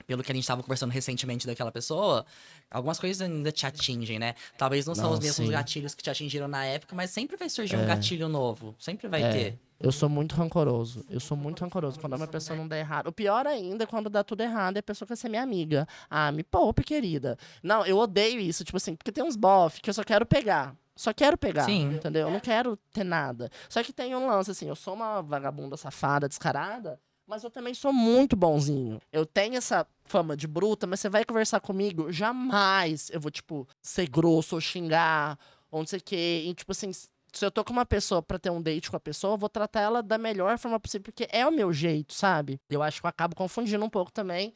pelo que a gente estava conversando recentemente daquela pessoa, algumas coisas ainda te atingem, né? Talvez não são Não, os mesmos sim. gatilhos que te atingiram na época, mas sempre vai surgir um É. gatilho novo, sempre vai É. ter. Eu sou muito rancoroso. Eu sou muito rancoroso. Quando uma pessoa não dá errado. O pior ainda é quando dá tudo errado e a pessoa quer ser minha amiga. Ah, me poupe, querida. Não, eu odeio isso. Tipo assim, porque tem uns bof que eu só quero pegar. Só quero pegar. Sim. Entendeu? Eu não quero ter nada. Só que tem um lance assim, eu sou uma vagabunda safada, descarada. Mas eu também sou muito bonzinho. Eu tenho essa fama de bruta, mas você vai conversar comigo, jamais eu vou, tipo, ser grosso ou xingar, ou não sei o quê. E, tipo assim, se eu tô com uma pessoa pra ter um date com a pessoa, eu vou tratar ela da melhor forma possível, porque é o meu jeito, sabe? Eu acho que eu acabo confundindo um pouco também.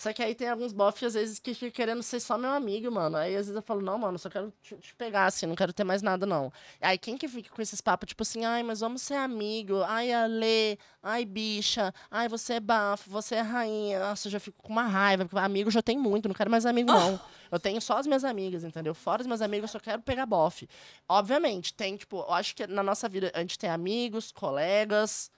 Só que aí tem alguns bofs, às vezes, que ficam querendo ser só meu amigo, mano. Aí, às vezes, eu falo, não, mano, só quero te, te pegar, assim, não quero ter mais nada, não. Aí, quem que fica com esses papos, tipo assim, ai, mas vamos ser amigo, ai, Ale, ai, bicha, ai, você é bafo, você é rainha. Nossa, eu já fico com uma raiva, porque amigo já tem muito, não quero mais amigo, não. Eu tenho só as minhas amigas, entendeu? Fora as minhas amigas, eu só quero pegar bofe. Obviamente, tem, tipo, eu acho que na nossa vida a gente tem amigos, colegas,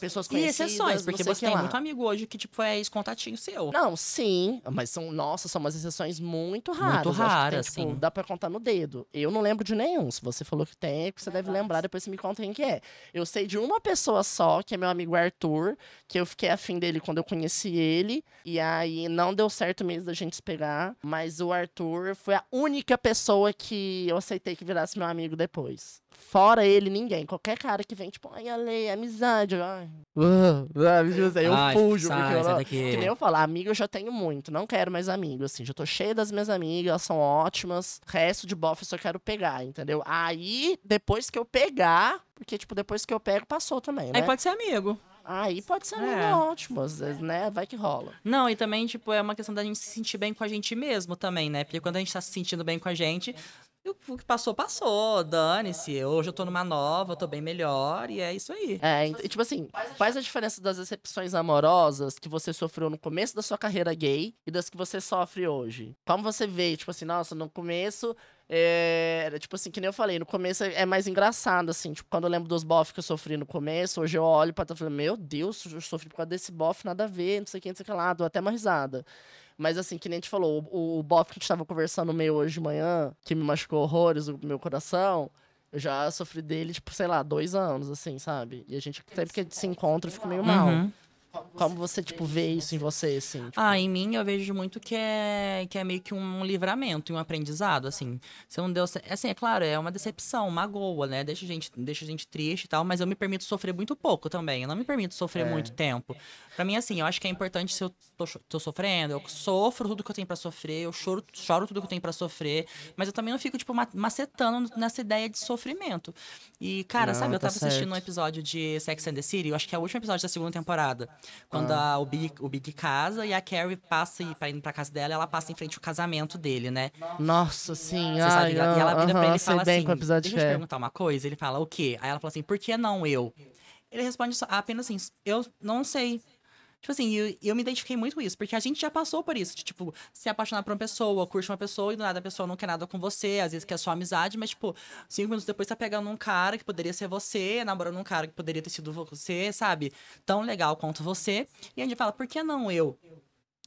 pessoas E conhecidas. exceções, não porque você tem lá. muito amigo hoje que, tipo, é ex-contatinho seu. Não, sim, mas são, nossa, são umas exceções muito raras. Muito raras, tipo, sim. Dá pra contar no dedo. Eu não lembro de nenhum. Se você falou que tem, é você deve lembrar, depois você me conta quem que é. Eu sei de uma pessoa só, que é meu amigo Arthur, que eu fiquei afim dele quando eu conheci ele. E aí não deu certo mesmo da gente se pegar. Mas o Arthur foi a única pessoa que eu aceitei que virasse meu amigo depois. Fora ele, ninguém. Qualquer cara que vem, tipo, ai, Ale, amizade. Ai. Uh, uh, eu Ai, fujo, sai, porque eu sai não, daqui. que nem eu falo, amigo eu já tenho muito, não quero mais amigo, assim, já tô cheia das minhas amigas, elas são ótimas, resto de bofe eu só quero pegar, entendeu? Aí, depois que eu pegar, porque, tipo, depois que eu pego, passou também, né? Aí pode ser amigo. Aí pode ser amigo É. ótimo, às vezes, né? Vai que rola. Não, e também, tipo, é uma questão da gente se sentir bem com a gente mesmo também, né? Porque quando a gente tá se sentindo bem com a gente, o que passou, passou. Dane-se. Hoje eu tô numa nova, tô bem melhor, e é isso aí. É, e, tipo assim, quais a diferença das decepções amorosas que você sofreu no começo da sua carreira gay e das que você sofre hoje? Como você vê, tipo assim, nossa, no começo, é, tipo assim, que nem eu falei, no começo é mais engraçado, assim, tipo, quando eu lembro dos bofs que eu sofri no começo, hoje eu olho pra trás e falo, meu Deus, eu sofri por causa desse bof, nada a ver, não sei o que, não sei o que lá, dou até uma risada. Mas assim, que nem a gente falou, o, o bof que a gente tava conversando meio hoje de manhã, que me machucou horrores o meu coração, eu já sofri dele, tipo, sei lá, dois anos, assim, sabe? E a gente, sempre que a gente se encontra, fica meio mal. Uhum. Como você, tipo, vê isso em você, assim? Tipo... Ah, em mim eu vejo muito que é, que é meio que um livramento e um aprendizado, assim. Se não deu Assim, é claro, é uma decepção, uma goa, né? Deixa a gente, deixa a gente triste e tal, mas eu me permito sofrer muito pouco também. Eu não me permito sofrer é. muito tempo. Pra mim, assim, eu acho que é importante se eu tô, tô sofrendo, eu sofro tudo que eu tenho para sofrer, eu choro, choro tudo que eu tenho para sofrer, mas eu também não fico, tipo, macetando nessa ideia de sofrimento. E, cara, não, sabe, eu tá tava certo. assistindo um episódio de Sex and the City, eu acho que é o último episódio da segunda temporada, quando ah. a, o, Big, o Big casa e a Carrie passa e pra ir pra casa dela, ela passa em frente ao casamento dele, né? Nossa, sim. Ai, sabe? e ela vira uh -huh, pra ele e fala assim, deixa eu te é. perguntar uma coisa. Ele fala, o quê? Aí ela fala assim, por que não eu? Ele responde apenas assim, eu não sei. Tipo assim, eu, eu me identifiquei muito com isso, porque a gente já passou por isso, de, tipo, se apaixonar por uma pessoa, curte uma pessoa e do nada a pessoa não quer nada com você, às vezes quer só amizade, mas, tipo, cinco minutos depois tá pegando um cara que poderia ser você, namorando um cara que poderia ter sido você, sabe? Tão legal quanto você. E a gente fala, por que não eu?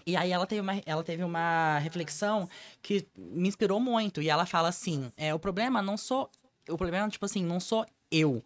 E aí ela teve, uma, ela teve uma reflexão que me inspirou muito. E ela fala assim: é, o problema não sou. O problema, tipo assim, não sou eu.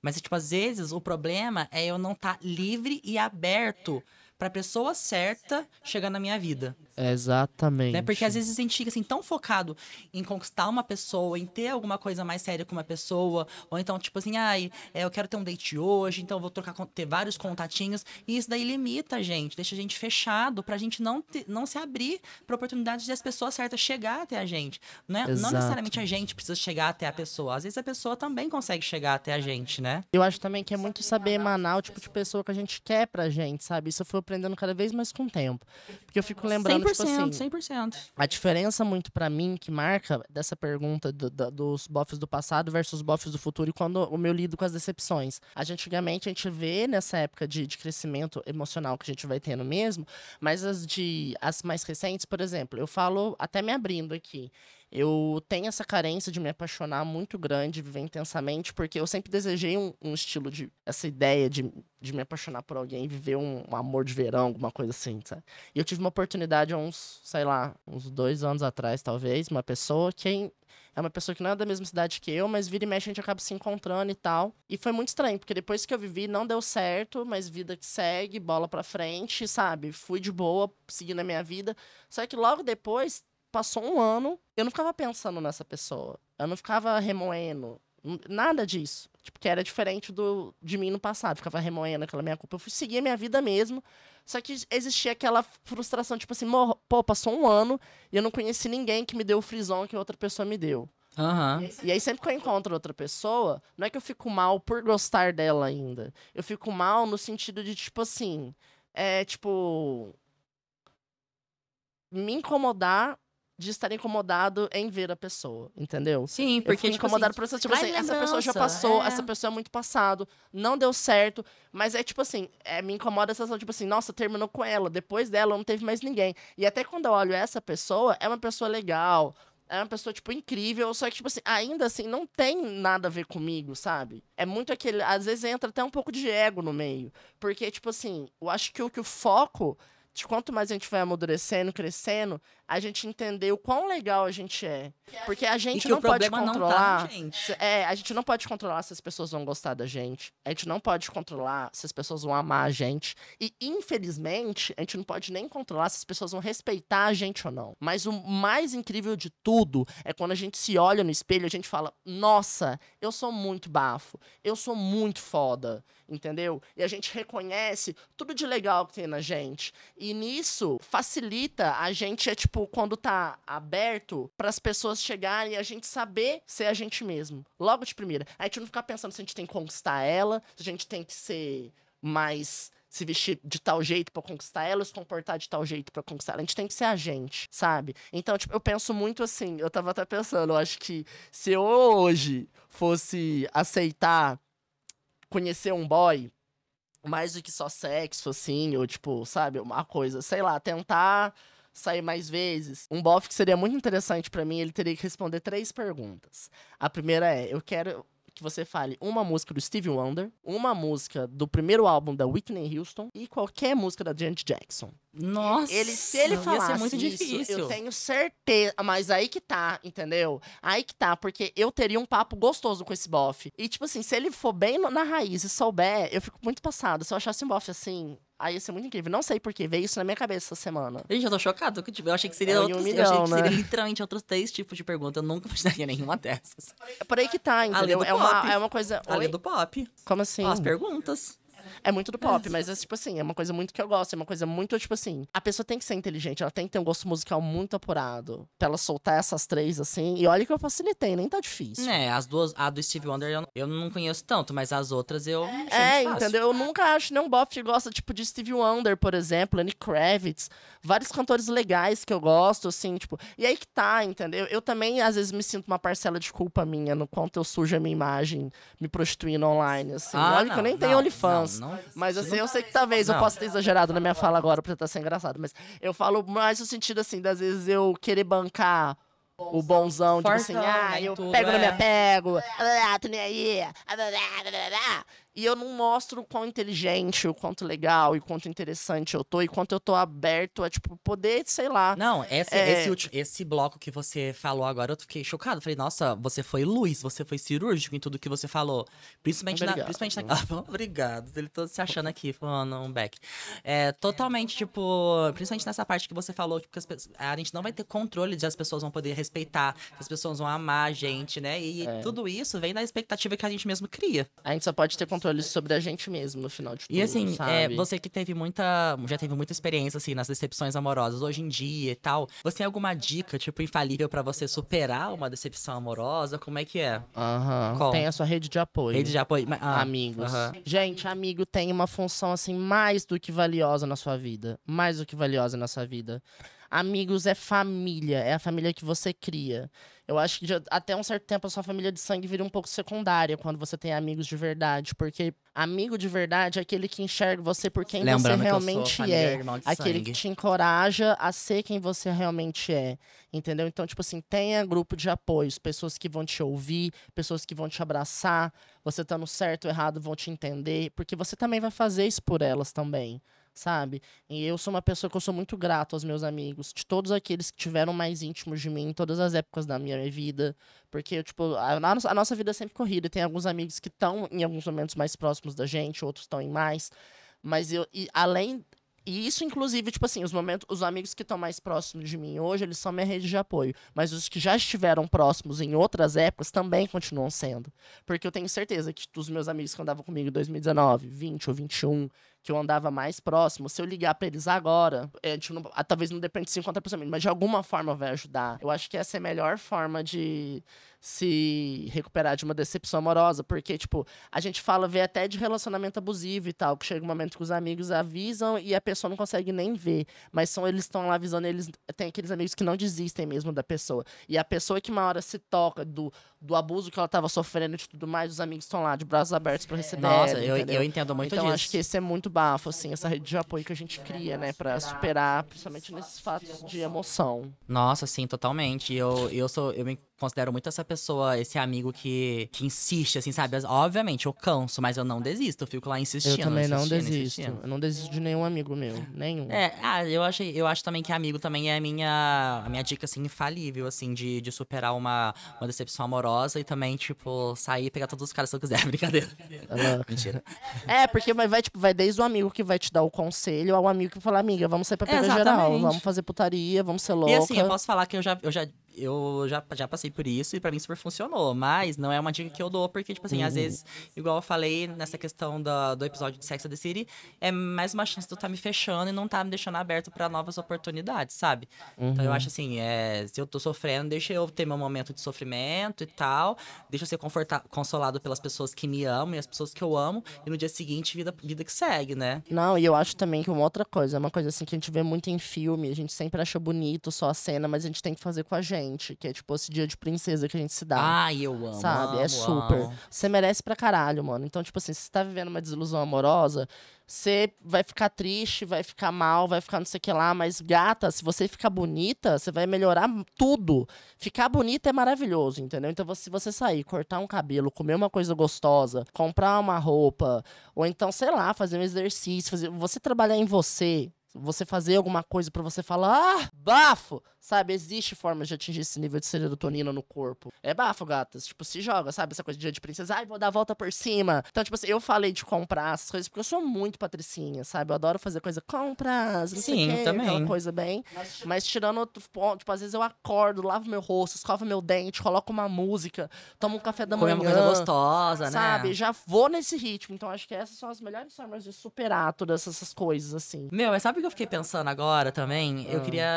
Mas, tipo, às vezes o problema é eu não estar tá livre e aberto para a pessoa certa chegar na minha vida. Exatamente. Né? Porque às vezes a gente fica assim tão focado em conquistar uma pessoa, em ter alguma coisa mais séria com uma pessoa, ou então tipo assim, ai, é, eu quero ter um date hoje, então vou trocar ter vários contatinhos, e isso daí limita a gente, deixa a gente fechado pra gente não te, não se abrir para oportunidade de as pessoas certas chegar até a gente, né? Não necessariamente a gente precisa chegar até a pessoa, às vezes a pessoa também consegue chegar até a gente, né? Eu acho também que é muito saber emanar o tipo de pessoa que a gente quer pra gente, sabe? Isso foi aprendendo cada vez mais com o tempo. Porque eu fico lembrando, 100%, tipo assim... 100%. A diferença muito para mim, que marca dessa pergunta do, do, dos bofs do passado versus bofs do futuro, e quando o meu lido com as decepções. A gente, antigamente, a gente vê nessa época de, de crescimento emocional que a gente vai tendo mesmo, mas as de as mais recentes, por exemplo, eu falo até me abrindo aqui eu tenho essa carência de me apaixonar muito grande, viver intensamente, porque eu sempre desejei um, um estilo de. essa ideia de, de me apaixonar por alguém, viver um, um, amor de verão, alguma coisa assim, sabe? E eu tive uma oportunidade há uns, sei lá, uns dois anos atrás, talvez, uma pessoa que é uma pessoa que não é da mesma cidade que eu, mas vira e mexe a gente acaba se encontrando e tal. E foi muito estranho, porque depois que eu vivi, não deu certo, mas vida que segue, bola pra frente, sabe? Fui de boa, seguindo a minha vida. Só que logo depois passou um ano, eu não ficava pensando nessa pessoa. Eu não ficava remoendo. Nada disso. Tipo, que era diferente do, de mim no passado. Ficava remoendo aquela minha culpa. Eu fui seguir a minha vida mesmo. Só que existia aquela frustração, tipo assim, pô, passou um ano e eu não conheci ninguém que me deu o frison que outra pessoa me deu. Uhum. E aí, sempre que eu encontro outra pessoa, não é que eu fico mal por gostar dela ainda. Eu fico mal no sentido de, tipo assim, é tipo. Me incomodar de estar incomodado em ver a pessoa, entendeu? Sim, porque eu tipo incomodado assim, por isso, tipo assim, essa pessoa já passou, é. essa pessoa é muito passado, não deu certo, mas é tipo assim, é, me incomoda essa tipo assim, nossa, terminou com ela, depois dela não teve mais ninguém. E até quando eu olho essa pessoa, é uma pessoa legal, é uma pessoa, tipo, incrível, só que, tipo assim, ainda assim, não tem nada a ver comigo, sabe? É muito aquele. Às vezes entra até um pouco de ego no meio. Porque, tipo assim, eu acho que o, que o foco de quanto mais a gente vai amadurecendo, crescendo, a gente entender o quão legal a gente é. Porque a gente não pode controlar. Não tá, gente. É, a gente não pode controlar se as pessoas vão gostar da gente. A gente não pode controlar se as pessoas vão amar a gente. E, infelizmente, a gente não pode nem controlar se as pessoas vão respeitar a gente ou não. Mas o mais incrível de tudo é quando a gente se olha no espelho e a gente fala: Nossa, eu sou muito bafo. Eu sou muito foda. Entendeu? E a gente reconhece tudo de legal que tem na gente. E nisso facilita a gente, é tipo, quando tá aberto para as pessoas chegarem e a gente saber ser a gente mesmo. Logo de primeira. A gente não ficar pensando se a gente tem que conquistar ela, se a gente tem que ser mais se vestir de tal jeito para conquistar ela, se comportar de tal jeito para conquistar ela. A gente tem que ser a gente, sabe? Então, tipo, eu penso muito assim, eu tava até pensando, eu acho que se eu hoje fosse aceitar conhecer um boy mais do que só sexo, assim, ou tipo, sabe, uma coisa, sei lá, tentar sair mais vezes. Um bofe que seria muito interessante para mim, ele teria que responder três perguntas. A primeira é: eu quero que você fale uma música do Stevie Wonder, uma música do primeiro álbum da Whitney Houston e qualquer música da Janet Jackson. Nossa, ele, se ele falasse muito isso, difícil. eu tenho certeza, mas aí que tá, entendeu? Aí que tá, porque eu teria um papo gostoso com esse bofe. E tipo assim, se ele for bem na raiz e souber, eu fico muito passada. Se eu achasse um bofe assim, Aí ia ser muito incrível. Não sei porquê, veio isso na minha cabeça essa semana. Gente, eu tô chocado. que, tipo, Eu achei que seria É um outros. eu milhão, achei que seria né? literalmente outros três tipos de pergunta. Eu nunca imaginaria nenhuma dessas. É por aí que tá, entendeu? do É uma, é uma coisa. Além do pop. Como assim? Ó, as perguntas. É muito do pop, mas é tipo assim, é uma coisa muito que eu gosto, é uma coisa muito, tipo assim, a pessoa tem que ser inteligente, ela tem que ter um gosto musical muito apurado. Pra ela soltar essas três, assim. E olha que eu facilitei, nem tá difícil. É, as duas. A do Steve Wonder eu não, eu não conheço tanto, mas as outras eu. É, fácil. entendeu? Eu nunca acho nenhum bofe que gosta, tipo, de Stevie Wonder, por exemplo, Lenny Kravitz, vários cantores legais que eu gosto, assim, tipo. E aí que tá, entendeu? Eu também, às vezes, me sinto uma parcela de culpa minha no quanto eu sujo a minha imagem me prostituindo online, assim. Ah, olha que eu não, nem tenho não, OnlyFans. Não, não. Mas assim, eu sei que talvez eu possa ter exagerado na minha fala agora pra tentar ser engraçado. Mas eu falo mais no sentido, assim, das vezes eu querer bancar o bonzão, tipo assim, Fortão, ah, né, eu tudo, pego na é. minha pego, ah, tu nem aí, ah, blá, blá, blá, blá, blá. E eu não mostro o quão inteligente, o quanto legal e o quanto interessante eu tô, e quanto eu tô aberto a, tipo, poder, sei lá. Não, esse, É. esse, último, esse bloco que você falou agora, eu fiquei chocado. Falei, nossa, você foi luz, você foi cirúrgico em tudo que você falou. Principalmente na. Obrigado. Principalmente na ah, obrigado. Ele todo se achando aqui, falando um back. É, totalmente, tipo, principalmente nessa parte que você falou, tipo, que as pessoas- a gente não vai ter controle de as pessoas vão poder respeitar, que as pessoas vão amar a gente, né? E É. tudo isso vem da expectativa que a gente mesmo cria. A gente só pode ter controle sobre a gente mesmo, no final de tudo, E assim, é, você que teve muita. Já teve muita experiência, assim, nas decepções amorosas hoje em dia e tal. Você tem alguma dica, tipo, infalível pra você superar uma decepção amorosa? Como é que é? Aham. Qual? Tem a sua rede de apoio. Rede de apoio. ah, amigos. aham. Gente, amigo tem uma função assim mais do que valiosa na sua vida, mais do que valiosa na sua vida. Amigos é família, é a família que você cria. Eu acho que de- até um certo tempo a sua família de sangue vira um pouco secundária quando você tem amigos de verdade, porque amigo de verdade é aquele que enxerga você por quem Lembrando você que realmente é. irmão de Aquele sangue. que te encoraja a ser quem você realmente é. Entendeu? Então, tipo assim, tenha grupo de apoios, pessoas que vão te ouvir, pessoas que vão te abraçar, você tá no certo ou errado, vão te entender, porque você também vai fazer isso por elas também, sabe? E eu sou uma pessoa que eu sou muito grato aos meus amigos, de todos aqueles que tiveram mais íntimos de mim em todas as épocas da minha vida, porque, tipo, a, nossa- a nossa vida é sempre corrida, e tem alguns amigos que estão em alguns momentos mais próximos da gente, outros estão em mais, mas eu, e além e isso, inclusive, tipo assim, os momentos, os amigos que estão mais próximos de mim hoje, eles são minha rede de apoio. Mas os que já estiveram próximos em outras épocas também continuam sendo. Porque eu tenho certeza que os meus amigos que andavam comigo em 2019, 20 ou 21, que eu andava mais próximo, se eu ligar pra eles agora, é, a gente não- ah, talvez não depende de 50%, mas de alguma forma vai ajudar. Eu acho que essa é a melhor forma de se recuperar de uma decepção amorosa, porque, tipo, a gente fala, vê até de relacionamento abusivo e tal, que chega um momento que os amigos avisam e a pessoa não consegue nem ver, mas são eles estão lá avisando, eles tem aqueles amigos que não desistem mesmo da pessoa. E a pessoa que uma hora se toca do, do abuso que ela tava sofrendo e de tudo mais, os amigos estão lá de braços abertos pra receber. Nossa, ela, eu, eu entendo muito então disso. acho que esse é muito bafo, assim, essa rede de apoio que a gente cria, né, Pra superar, principalmente nesses fatos de emoção. Nossa, sim, totalmente. Eu, eu sou, eu me considero muito essa pessoa, esse amigo que, que insiste, assim, sabe? Obviamente, eu canso, mas eu não desisto, eu fico lá insistindo. Eu também não desisto. insistindo. Eu não desisto de nenhum amigo meu, nenhum. É, ah, eu achei, eu acho também que amigo também é a minha, a minha dica, assim, infalível, assim, de, de superar uma, uma decepção amorosa e também, tipo, sair e pegar todos os caras se eu quiser. Brincadeira. Mentira. É, porque vai, tipo, vai desde o amigo que vai te dar o conselho ao amigo que fala, amiga, vamos sair pra pegar geral, Exatamente. vamos fazer putaria, vamos ser louca. E assim, eu posso falar que eu já, eu já, eu já, já passei por isso e pra mim super funcionou. Mas não é uma dica que eu dou, porque, tipo assim, às Uhum. vezes, igual eu falei nessa questão da, do episódio de Sex and the City, é mais uma chance de eu tá me fechando e não tá me deixando aberto pra novas oportunidades, sabe? Então Uhum. eu acho assim, é, se eu tô sofrendo, deixa eu ter meu momento de sofrimento e tal. Deixa eu ser consolado pelas pessoas que me amam e as pessoas que eu amo. E no dia seguinte, vida, vida que segue, né? Não, e eu acho também que uma outra coisa, é uma coisa assim que a gente vê muito em filme, a gente sempre acha bonito só a cena, mas a gente tem que fazer com a gente, que é tipo esse dia de princesa que a gente se dá. Ai, eu amo. Sabe? é amo, super. amo. Você merece pra caralho, mano. Então, tipo assim, se você tá vivendo uma desilusão amorosa, você vai ficar triste, vai ficar mal, vai ficar não sei o que lá, mas gata, se você ficar bonita, você vai melhorar tudo. Ficar bonita é maravilhoso, entendeu? Então, se você sair, cortar um cabelo, comer uma coisa gostosa, comprar uma roupa, ou então, sei lá, fazer um exercício, fazer... você trabalhar em você Você fazer alguma coisa pra você falar, ah, bafo! Sabe, existe formas de atingir esse nível de serotonina no corpo. É bafo, gatas. Tipo, se joga, sabe? Essa coisa de dia de princesa. Ai, vou dar a volta por cima. Então, tipo assim, eu falei de comprar essas coisas porque eu sou muito patricinha, sabe? Eu adoro fazer coisa, compras, não sei Sim, o quê, também. aquela coisa bem. Mas tirando outro ponto, tipo, às vezes eu acordo, lavo meu rosto, escovo meu dente, coloco uma música, tomo um café da Comer manhã. uma coisa gostosa, Sabe? né? Já vou nesse ritmo. Então, acho que essas são as melhores formas de superar todas essas coisas, assim. Meu, mas sabe o que eu fiquei pensando agora também? Ah. Eu queria.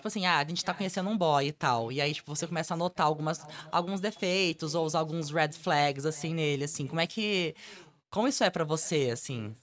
Tipo assim, ah, a gente tá conhecendo um boy e tal. E aí, tipo, você começa a notar algumas, alguns defeitos ou usar alguns red flags, assim, nele, assim. Como é que. Como isso é pra você, assim?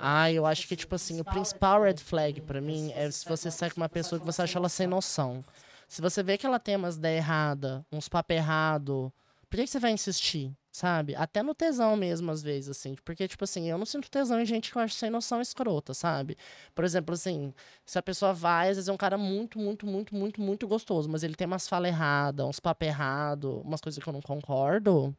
Ah, eu acho que, tipo assim, o principal red flag pra mim é se você sai com uma pessoa que você acha ela sem noção. Se você vê que ela tem umas ideias erradas, uns papos errados, por que, que você vai insistir? Sabe? Até no tesão mesmo, às vezes, assim. Porque, tipo assim, eu não sinto tesão em gente que eu acho sem noção escrota, sabe? Por exemplo, assim, se a pessoa vai, às vezes é um cara muito, muito, muito, muito, muito gostoso, mas ele tem umas falas erradas, uns papos errados, umas coisas que eu não concordo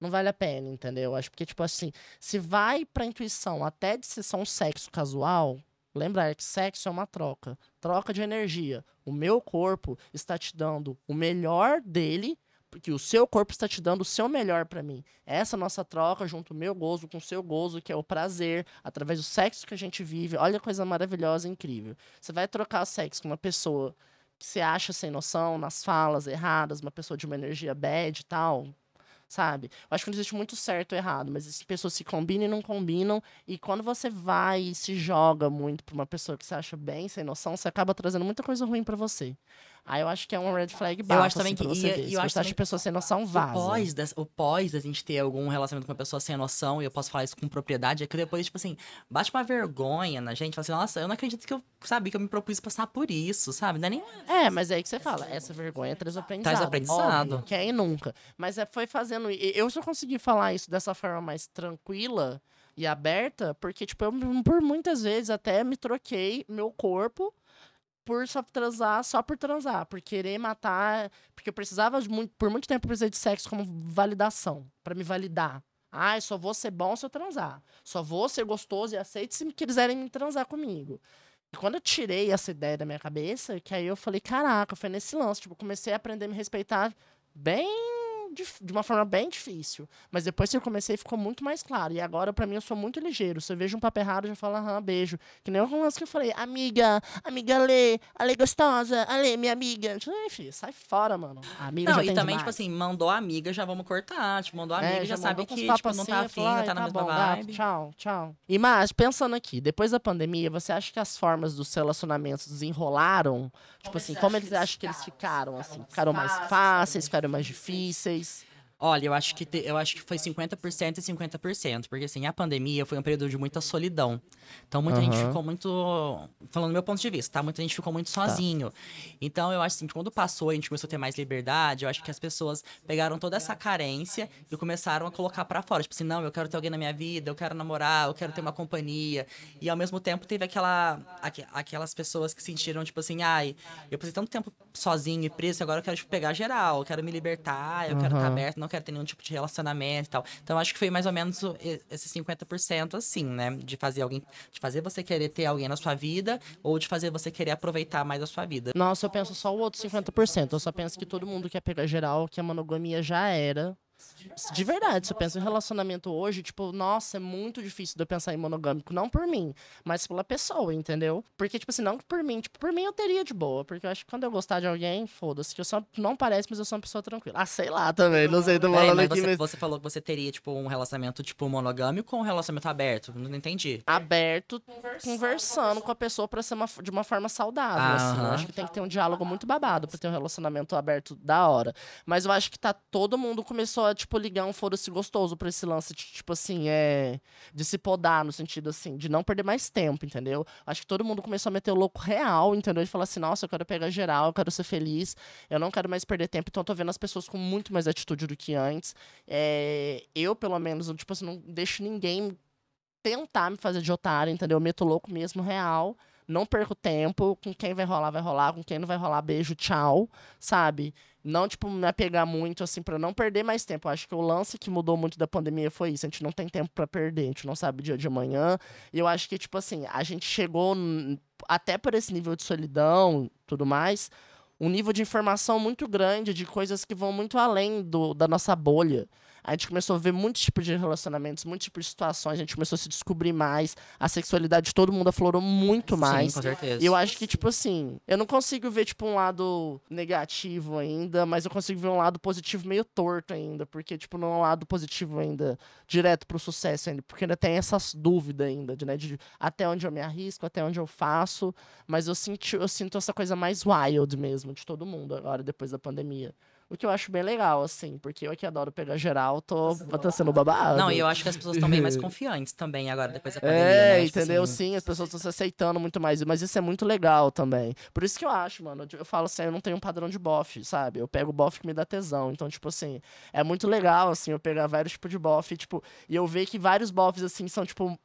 não vale a pena, entendeu? Acho porque, tipo assim, se vai pra intuição até de só um sexo casual, lembrar que sexo é uma troca. Troca de energia. O meu corpo está te dando o melhor dele, porque o seu corpo está te dando o seu melhor pra mim. Essa nossa troca, junto o meu gozo com o seu gozo, que é o prazer, através do sexo que a gente vive. Olha que coisa maravilhosa, incrível. Você vai trocar sexo com uma pessoa que você acha sem noção, nas falas erradas, uma pessoa de uma energia bad e tal, sabe? Eu acho que não existe muito certo ou errado, mas as pessoas se combinam e não combinam. E quando você vai e se joga muito pra uma pessoa que você acha bem, sem noção, você acaba trazendo muita coisa ruim pra você. Aí eu acho que é um red flag baixo, acho também assim, que- você e- ver. eu você acho acha também pessoa sem noção, vaza. O pós, das- o pós da gente ter algum relacionamento com uma pessoa sem noção, e eu posso falar isso com propriedade, é que depois, tipo assim, bate uma vergonha na gente, fala assim, nossa, eu não acredito que eu, sabe, que eu me propus passar por isso, sabe? Não é nem. É, mas é aí que você fala, essa vergonha traz aprendizado. aprendizado. Óbvio, quem nunca. Mas é, foi fazendo. Eu só consegui falar isso dessa forma mais tranquila e aberta, porque, tipo, eu por muitas vezes até me troquei meu corpo por só transar, só por transar, por querer matar. Porque eu precisava de muito. Por muito tempo eu precisei de sexo como validação, pra me validar. Ah, só vou ser bom se eu transar. Só vou ser gostoso e aceito se quiserem me transar comigo. E quando eu tirei essa ideia da minha cabeça, que aí eu falei, caraca, foi nesse lance. Tipo, comecei a aprender a me respeitar bem. De uma forma bem difícil. Mas depois que eu comecei, ficou muito mais claro. E agora, pra mim, eu sou muito ligeiro. Se eu vejo um papo errado, eu já falo, aham, beijo. Que nem o lance que eu falei, amiga, amiga Lê, a Lê gostosa, a Lê, minha amiga. Enfim, sai fora, mano. A amiga Não, já e tem também, demais. tipo assim, mandou a amiga, já vamos cortar. Tipo, mandou a amiga, É, já, já sabe que, tipo, papos não assim, tá eu afim, não "Ai, tá na mesma bom, gato, vibe. tchau, tchau. E mas, pensando aqui, depois da pandemia, você acha que as formas dos relacionamentos desenrolaram? Tipo assim, como eles acham que eles ficaram, assim? Ficaram mais fáceis, ficaram mais difíceis? Olha, eu acho que te- eu acho que foi 50% e 50%, porque assim, a pandemia foi um período de muita solidão. Então muita gente Aham. ficou muito, falando do meu ponto de vista, tá? Muita gente ficou muito sozinho. Então eu acho assim, que quando passou, a gente começou a ter mais liberdade, eu acho que as pessoas pegaram toda essa carência e começaram a colocar pra fora, tipo assim, não, eu quero ter alguém na minha vida, eu quero namorar, eu quero ter uma companhia. E ao mesmo tempo teve aquela aque- aquelas pessoas que sentiram tipo assim, ai, eu passei tanto tempo sozinho e preso, agora eu quero tipo, pegar geral, eu quero me libertar, eu quero estar Aham. aberto, não quero ter nenhum tipo de relacionamento e tal. Então acho que foi mais ou menos esse 50% assim, né, de fazer alguém, de fazer você querer ter alguém na sua vida ou de fazer você querer aproveitar mais a sua vida. Nossa, eu penso só o outro 50%. Eu só penso que todo mundo quer pegar geral, que a monogamia já era. De verdade, se eu penso em relacionamento hoje, tipo, nossa, é muito difícil de eu pensar em monogâmico. Não por mim, mas pela pessoa, entendeu? Porque, tipo assim, não por mim. Tipo, por mim eu teria de boa. Porque eu acho que quando eu gostar de alguém, foda-se. Que eu só. Não parece, mas eu sou uma pessoa tranquila. Ah, sei lá também. Não sei, tô falando mas aqui, você, mas. você falou que você teria, tipo, um relacionamento, tipo, monogâmico ou um relacionamento aberto? Não entendi. aberto, conversando com a pessoa pra ser uma, de uma forma saudável. assim. Eu Aham. acho que tem que ter um diálogo muito babado pra ter um relacionamento aberto da hora. Mas eu acho que tá todo mundo começou a, tipo, ligar um foda-se gostoso pra esse lance de, tipo assim, é. De se podar, no sentido assim, de não perder mais tempo, entendeu? Acho que todo mundo começou a meter o louco real, entendeu? De falar assim, nossa, eu quero pegar geral, eu quero ser feliz, eu não quero mais perder tempo, então eu tô vendo as pessoas com muito mais atitude do que antes. É, eu, pelo menos, tipo assim, não deixo ninguém tentar me fazer de otário, entendeu? Eu meto louco mesmo, real. Não perco tempo. Com quem vai rolar, vai rolar. Com quem não vai rolar, beijo, tchau. Sabe? Não, tipo, me apegar muito, assim, pra não perder mais tempo. Eu acho que o lance que mudou muito da pandemia foi isso. A gente não tem tempo para perder, a gente não sabe o dia de amanhã. E eu acho que, tipo assim, a gente chegou até por esse nível de solidão tudo mais um nível de informação muito grande, de coisas que vão muito além do, da nossa bolha a gente começou a ver muitos tipos de relacionamentos, muitos tipos de situações, a gente começou a se descobrir mais, a sexualidade de todo mundo aflorou muito mais. Sim, com certeza. E eu acho que, tipo assim, eu não consigo ver, tipo, um lado negativo ainda, mas eu consigo ver um lado positivo meio torto ainda, porque, tipo, não é um lado positivo ainda, direto pro sucesso ainda, porque ainda tem essas dúvidas ainda, de, né, de até onde eu me arrisco, até onde eu faço, mas eu, senti, eu sinto essa coisa mais wild mesmo, de todo mundo agora, depois da pandemia. O que eu acho bem legal, assim, porque eu que adoro pegar geral, tô, tô sendo babado. Não, e eu acho que as pessoas estão bem mais confiantes também agora, depois da pandemia, É, né? tipo entendeu? Assim... Sim, as pessoas estão se aceitando muito mais. Mas isso é muito legal também. Por isso que eu acho, mano. Eu falo assim, eu não tenho um padrão de bofe, sabe? Eu pego o bofe que me dá tesão. Então, tipo assim, é muito legal, assim, eu pegar vários tipos de bofe, tipo, e eu ver que vários bofs, assim, são, tipo,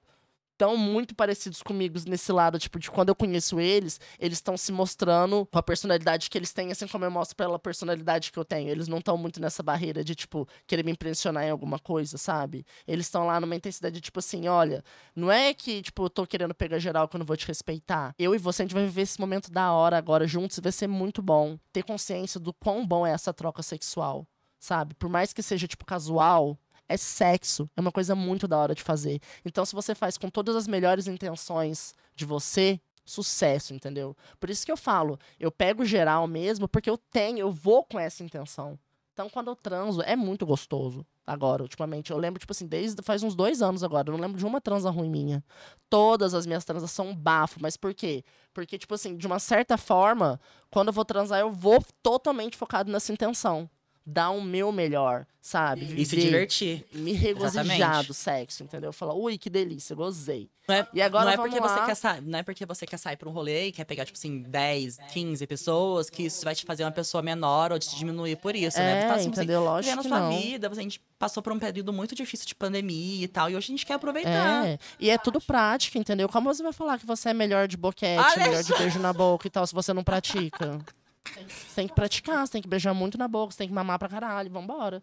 tão muito parecidos comigo nesse lado, tipo, de quando eu conheço eles, eles estão se mostrando com a personalidade que eles têm, assim como eu mostro pela personalidade que eu tenho. Eles não estão muito nessa barreira de, tipo, querer me impressionar em alguma coisa, sabe? Eles estão lá numa intensidade de, tipo assim, olha, não é que, tipo, eu tô querendo pegar geral que eu não vou te respeitar. Eu e você, a gente vai viver esse momento da hora agora juntos e vai ser muito bom. Ter consciência do quão bom é essa troca sexual, sabe? Por mais que seja, tipo, casual, é sexo. É uma coisa muito da hora de fazer. Então, se você faz com todas as melhores intenções de você, sucesso, entendeu? Por isso que eu falo, eu pego geral mesmo, porque eu tenho, eu vou com essa intenção. Então, quando eu transo, é muito gostoso. Agora, ultimamente. Eu lembro, tipo assim, desde faz uns dois anos agora. Eu não lembro de uma transa ruim minha. Todas as minhas transas são bafo. Mas por quê? Porque, tipo assim, de uma certa forma, quando eu vou transar, eu vou totalmente focado nessa intenção dar o meu melhor, sabe? E se divertir. Me regozijar do sexo, entendeu? Falar, ui, que delícia, gozei. Não é, e agora não é porque lá. você quer sair, não é porque você quer sair pra um rolê e quer pegar, tipo assim, 10, 15 pessoas, que isso vai te fazer uma pessoa menor ou te diminuir por isso, é, né? Tá, assim, entendeu? Assim, Lógico que sua não. vida, a gente passou por um período muito difícil de pandemia e tal, e hoje a gente quer aproveitar. É, e é tudo prática, entendeu? Como você vai falar que você é melhor de boquete, Olha melhor de beijo na boca e tal, se você não pratica? Você tem que praticar, você tem que beijar muito na boca, você tem que mamar pra caralho, vambora.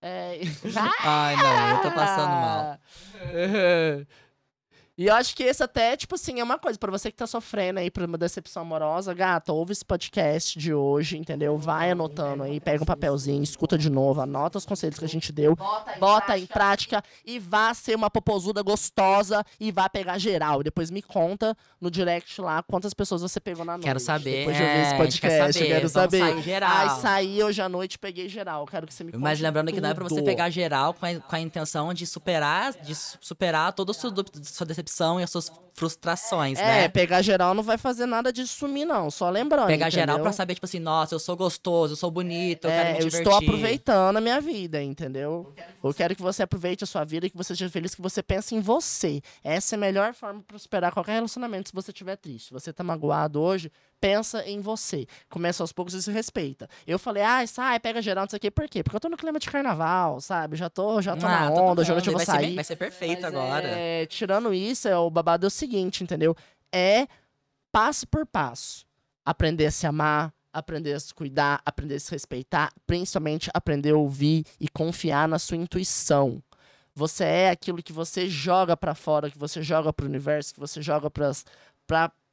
É... Ai, não, eu tô passando mal. E eu acho que esse até, tipo assim, é uma coisa, pra você que tá sofrendo aí por uma decepção amorosa, gata, ouve esse podcast de hoje, entendeu? Vai anotando aí, pega um papelzinho, escuta de novo, anota os conselhos que a gente deu, bota em, bota prática. em prática e vá ser uma popozuda gostosa e vá pegar geral. E depois me conta no direct lá quantas pessoas você pegou na noite. Quero saber. Depois de ouvir esse é, podcast, saber. quero saber. Sair geral. Ai, saí hoje à noite, peguei geral. Quero que você me conte Mas lembrando que não é pra você pegar geral com a, com a intenção de superar, de superar toda a sua, sua decepção e as suas frustrações, É, né? pegar geral não vai fazer nada de sumir, não. Só lembrando. Pegar geral entendeu? pra saber, tipo assim, nossa, eu sou gostoso, eu sou bonito, eu É, quero me eu divertir. estou aproveitando a minha vida, entendeu? Eu quero que você aproveite a sua vida e que você seja feliz, que você pense em você. Essa é a melhor forma para superar qualquer relacionamento se você estiver triste. Se você tá magoado hoje, pensa em você. Começa aos poucos e se respeita. Eu falei, ah, sai, pega geral, não sei o quê. Por quê? Porque eu tô no clima de carnaval, sabe? Já tô, já tô Ah, na onda, noite eu vou vai sair. Ser, vai ser perfeito Mas, agora. é, tirando isso, é, o babado é o seguinte, entendeu? É passo por passo. Aprender a se amar, aprender a se cuidar, aprender a se respeitar, principalmente aprender a ouvir e confiar na sua intuição. Você é aquilo que você joga pra fora, que você joga pro universo, que você joga pras,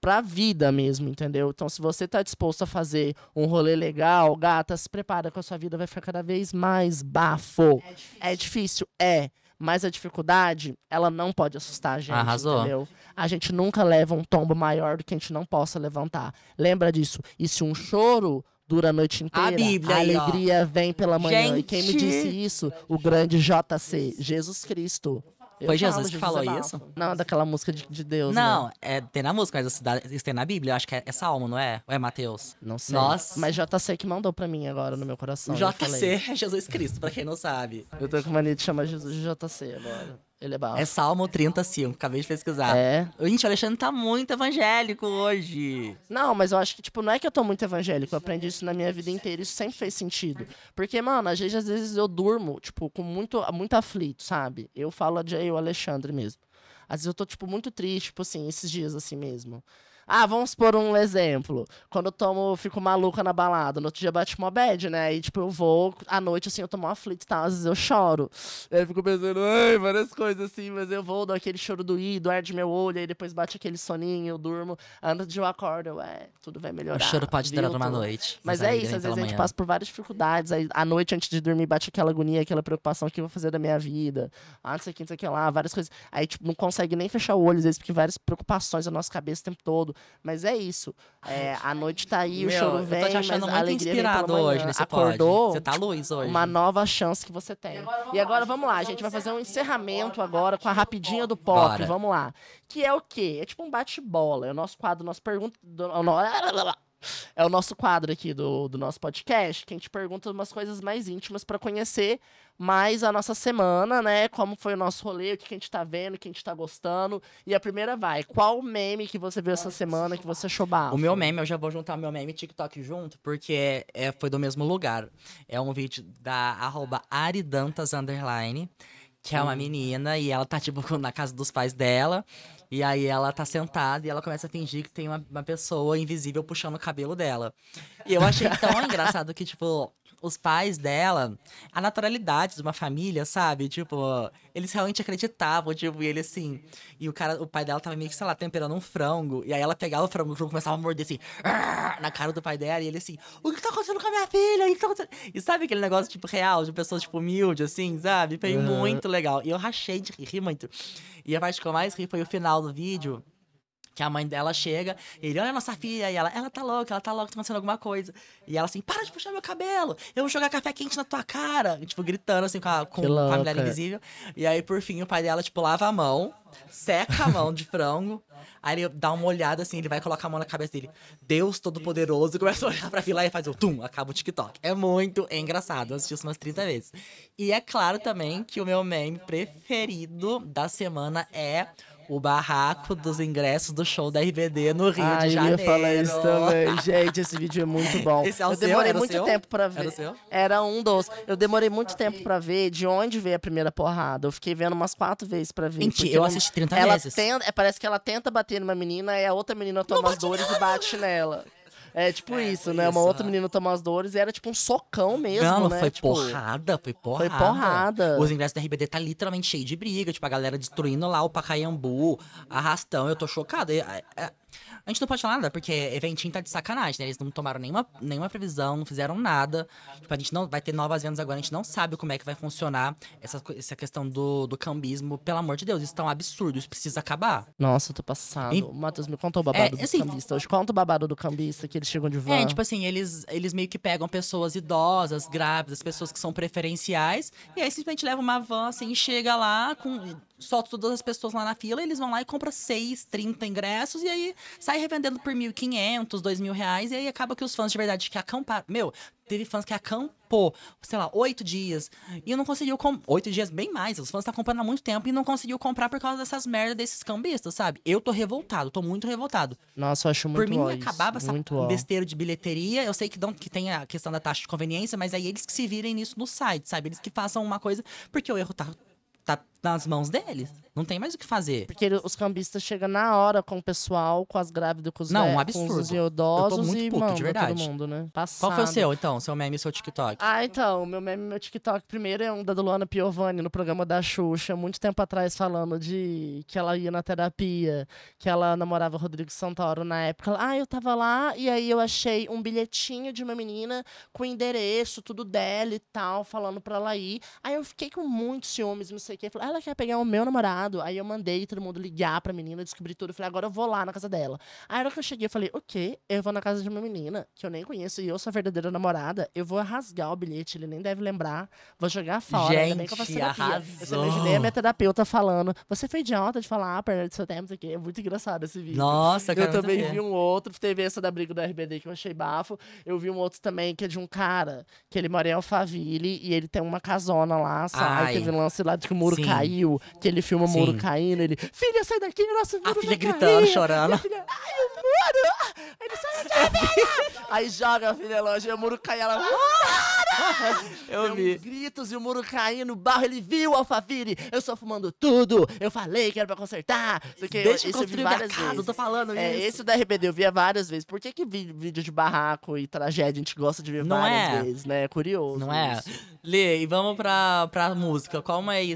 pra, vida mesmo, entendeu? Então, se você tá disposto a fazer um rolê legal, gata, se prepara que a sua vida vai ficar cada vez mais bafo. É difícil, é. Mas a dificuldade, ela não pode assustar a gente, Arrasou. entendeu? A gente nunca leva um tombo maior do que a gente não possa levantar. Lembra disso. E se um choro dura a noite inteira, Bíblia a aí, ó. alegria vem pela manhã. E quem me Gente! disse isso? O grande JC, Jesus Cristo. Foi falo, Jesus que falou é isso? Não, daquela música de, de Deus, né? Não, é, tem na música, mas isso tem na Bíblia. Eu acho que é, é Salmo, não é? Ou é Mateus? Não sei. Nossa. Mas JC que mandou pra mim agora no meu coração. JC é Jesus Cristo, pra quem não sabe. Eu tô com mania de chamar Jesus de JC agora. Ele é bafo. É Salmo 35, acabei de pesquisar. É. Gente, o Alexandre tá muito evangélico hoje. Não, mas eu acho que, tipo, não é que eu tô muito evangélico. Eu aprendi isso na minha vida inteira. Isso sempre fez sentido. Porque, mano, às vezes, às vezes eu durmo, tipo, com muito, muito aflito, sabe? Eu falo de eu, Alexandre mesmo. Às vezes eu tô, tipo, muito triste, tipo assim, esses dias assim mesmo. Ah, vamos por um exemplo. Quando eu tomo, fico maluca na balada, no outro dia bate uma bad, né? Aí, tipo, eu vou, à noite, assim, eu tomo uma aflito e tal, às vezes eu choro. Aí eu fico pensando, ai, várias coisas assim, mas eu vou, dou aquele choro doído, arde meu olho, aí depois bate aquele soninho, eu durmo. Antes de eu acordo, eu, é, tudo vai melhorar. O choro pode durar uma noite. Mas é isso, às vezes a gente passa por várias dificuldades. Aí, à noite, antes de dormir, bate aquela agonia, aquela preocupação: o que eu vou fazer da minha vida? Ah, não sei o que, não sei o que lá, várias coisas. Aí, tipo, não consegue nem fechar o olho, às vezes, porque várias preocupações na nossa cabeça o tempo todo. Mas é isso. É, a noite tá aí, o Meu, choro eu vem, tô te achando mas a alegria inspirado hoje nesse Acordou? pod. Você tá luz hoje. Uma nova chance que você tem. E agora vamos lá, a gente vai fazer um encerramento agora com a rapidinha do pop. Bora. Vamos lá. Que é o quê? É tipo um bate-bola. É o nosso quadro, nosso pergunta. do- o É o nosso quadro aqui do, do nosso podcast, que a gente pergunta umas coisas mais íntimas pra conhecer mais a nossa semana, né? Como foi o nosso rolê, o que que a gente tá vendo, o que a gente tá gostando. E a primeira vai. Qual meme que você viu essa semana que você achou bafo? O meu meme, eu já vou juntar meu meme e TikTok junto, porque é, é- foi do mesmo lugar. É um vídeo da arroba Aridantas que é uma menina, e ela tá, tipo, na casa dos pais dela. E aí ela tá sentada e ela começa a fingir que tem uma, uma pessoa invisível puxando o cabelo dela. E eu achei tão engraçado que, tipo, os pais dela, a naturalidade de uma família, sabe? Tipo, eles realmente acreditavam, tipo, e ele assim. E o cara, o pai dela tava meio que, sei lá, temperando um frango. E aí ela pegava o frango, o frango começava a morder assim, "Arr!" na cara do pai dela, e ele assim, o que tá acontecendo com a minha filha? O que tá acontecendo? E sabe aquele negócio, tipo, real, de pessoas, tipo, humilde, assim, sabe? Foi Uhum. muito legal. E eu rachei de rir, ri muito. E a parte que eu mais ri foi o final do vídeo. Que a mãe dela chega, e ele, olha a nossa filha, e ela, ela tá louca, ela tá louca, tá acontecendo alguma coisa. E ela assim, para de puxar meu cabelo, eu vou jogar café quente na tua cara. E, tipo, gritando assim com a, com, a mulher invisível. E aí, por fim, o pai dela, tipo, lava a mão, seca a mão de frango. Aí ele dá uma olhada assim, ele vai colocar a mão na cabeça dele. Deus Todo-Poderoso, e começa a olhar pra fila e faz o tum, acaba o TikTok. É muito engraçado, eu assisti isso umas 30 vezes. E é claro também que o meu meme preferido da semana é o barraco dos ingressos do show da RBD no Rio Ah, de eu Janeiro. ia falar isso também. Gente, esse vídeo é muito bom. Esse é o eu seu? demorei Era muito seu? tempo pra Era ver. o seu? Era um dos. Eu demorei muito tempo pra ver de onde veio a primeira porrada. Eu fiquei vendo umas quatro vezes pra ver. Mentira, porque eu assisti 30 ela vezes. Tenta, é, parece que ela tenta bater numa menina e a outra menina toma as dores e bate nela. É tipo É, isso, né? Uma isso, outra né? menina toma as dores e era tipo um socão mesmo, Não, né? foi tipo, porrada, foi porrada. Foi porrada. Os ingressos da RBD tá literalmente cheio de briga, tipo, a galera destruindo lá o Pacaiambu, arrastão, eu tô chocada. A gente não pode falar nada, porque eventinho tá de sacanagem, né? Eles não tomaram nenhuma, nenhuma previsão, não fizeram nada. Tipo, a gente não vai ter novas vendas agora, a gente não sabe como é que vai funcionar essa, essa questão do, do cambismo. Pelo amor de Deus, isso tá um absurdo, isso precisa acabar. Nossa, eu tô passado. E- Matheus me contou o babado É, do assim- cambista. Hoje conta o babado do cambista, que eles chegam de van. É, tipo assim, eles, eles meio que pegam pessoas idosas, grávidas, pessoas que são preferenciais, e aí simplesmente leva uma van, assim, chega lá, com, solta todas as pessoas lá na fila, eles vão lá e compram 6, 30 ingressos, e aí sai revendendo por 1.500, 2.000 reais, e aí acaba que os fãs de verdade que acamparam. Meu, teve fãs que acampou, sei lá, oito dias, e não conseguiu. Oito dias, bem mais. Os fãs estão comprando há muito tempo e não conseguiu comprar por causa dessas merdas desses cambistas, sabe? Eu tô revoltado, tô muito revoltado. Nossa, eu acho muito Por mim, ó isso, acabava essa muito ó. besteira de bilheteria. Eu sei que, dão, que tem a questão da taxa de conveniência, mas aí eles que se virem nisso no site, sabe? Eles que façam uma coisa, porque o erro tá, tá nas mãos deles. Não tem mais o que fazer. Porque ele- os cambistas chegam na hora com o pessoal, com as grávidas, com os, Não, um com absurdo. os Eu idosos tô muito e puto, de verdade. todo mundo, né? Qual foi o Passado. seu, então? Seu meme e seu TikTok? Ah, então, meu meme, meu TikTok primeiro é um da Luana Piovani no programa da Xuxa, muito tempo atrás, falando de que ela ia na terapia, que ela namorava Rodrigo Santoro na época. Ah, eu tava lá e aí eu achei um bilhetinho de uma menina com o endereço, tudo dela e tal, falando pra ela ir. Aí eu fiquei com muitos ciúmes, não sei o quê. Falei, ah, ela quer pegar o meu namorado. Aí eu mandei todo mundo ligar pra menina, descobri tudo. Falei, agora eu vou lá na casa dela. Aí na hora que eu cheguei, eu falei, o quê? Eu vou na casa de uma menina que eu nem conheço e eu sou a verdadeira namorada. Eu vou rasgar o bilhete, ele nem deve lembrar. Vou jogar fora. ainda bem que eu faço Gente, terapia. Eu só arrasou. imaginei a minha terapeuta falando, você foi idiota de falar, ah, perda do seu tempo, aqui. É muito engraçado esse vídeo. Nossa, Eu quero muito também vi um outro, teve essa da briga do RBD que eu achei bafo. Eu vi um outro também que é de um cara que ele mora em Alphaville e ele tem uma casona lá, sabe? Ai. Teve um lance lá de que o muro Sim. caiu, que ele filma o muro caindo. Ele, filha, sai daqui, nosso muro A filha gritando, cair." chorando. Filha, ai, o muro! Ele sai daqui! Aí joga a filha longe, e o muro cai, ela. "Muro!" Eu Deu vi. gritos e o muro caindo, barro, ele viu o Alphaville. Eu só fumando tudo. Eu falei que era pra consertar. Isso, aqui, Deixa eu isso eu vi várias casa, eu vezes. tô falando É, isso. esse da RBD eu via várias vezes. Por que, que vídeo de barraco e tragédia a gente gosta de ver Não várias é? vezes, né? É curioso. Não é? isso. Lê, e vamos pra, pra música. Como é aí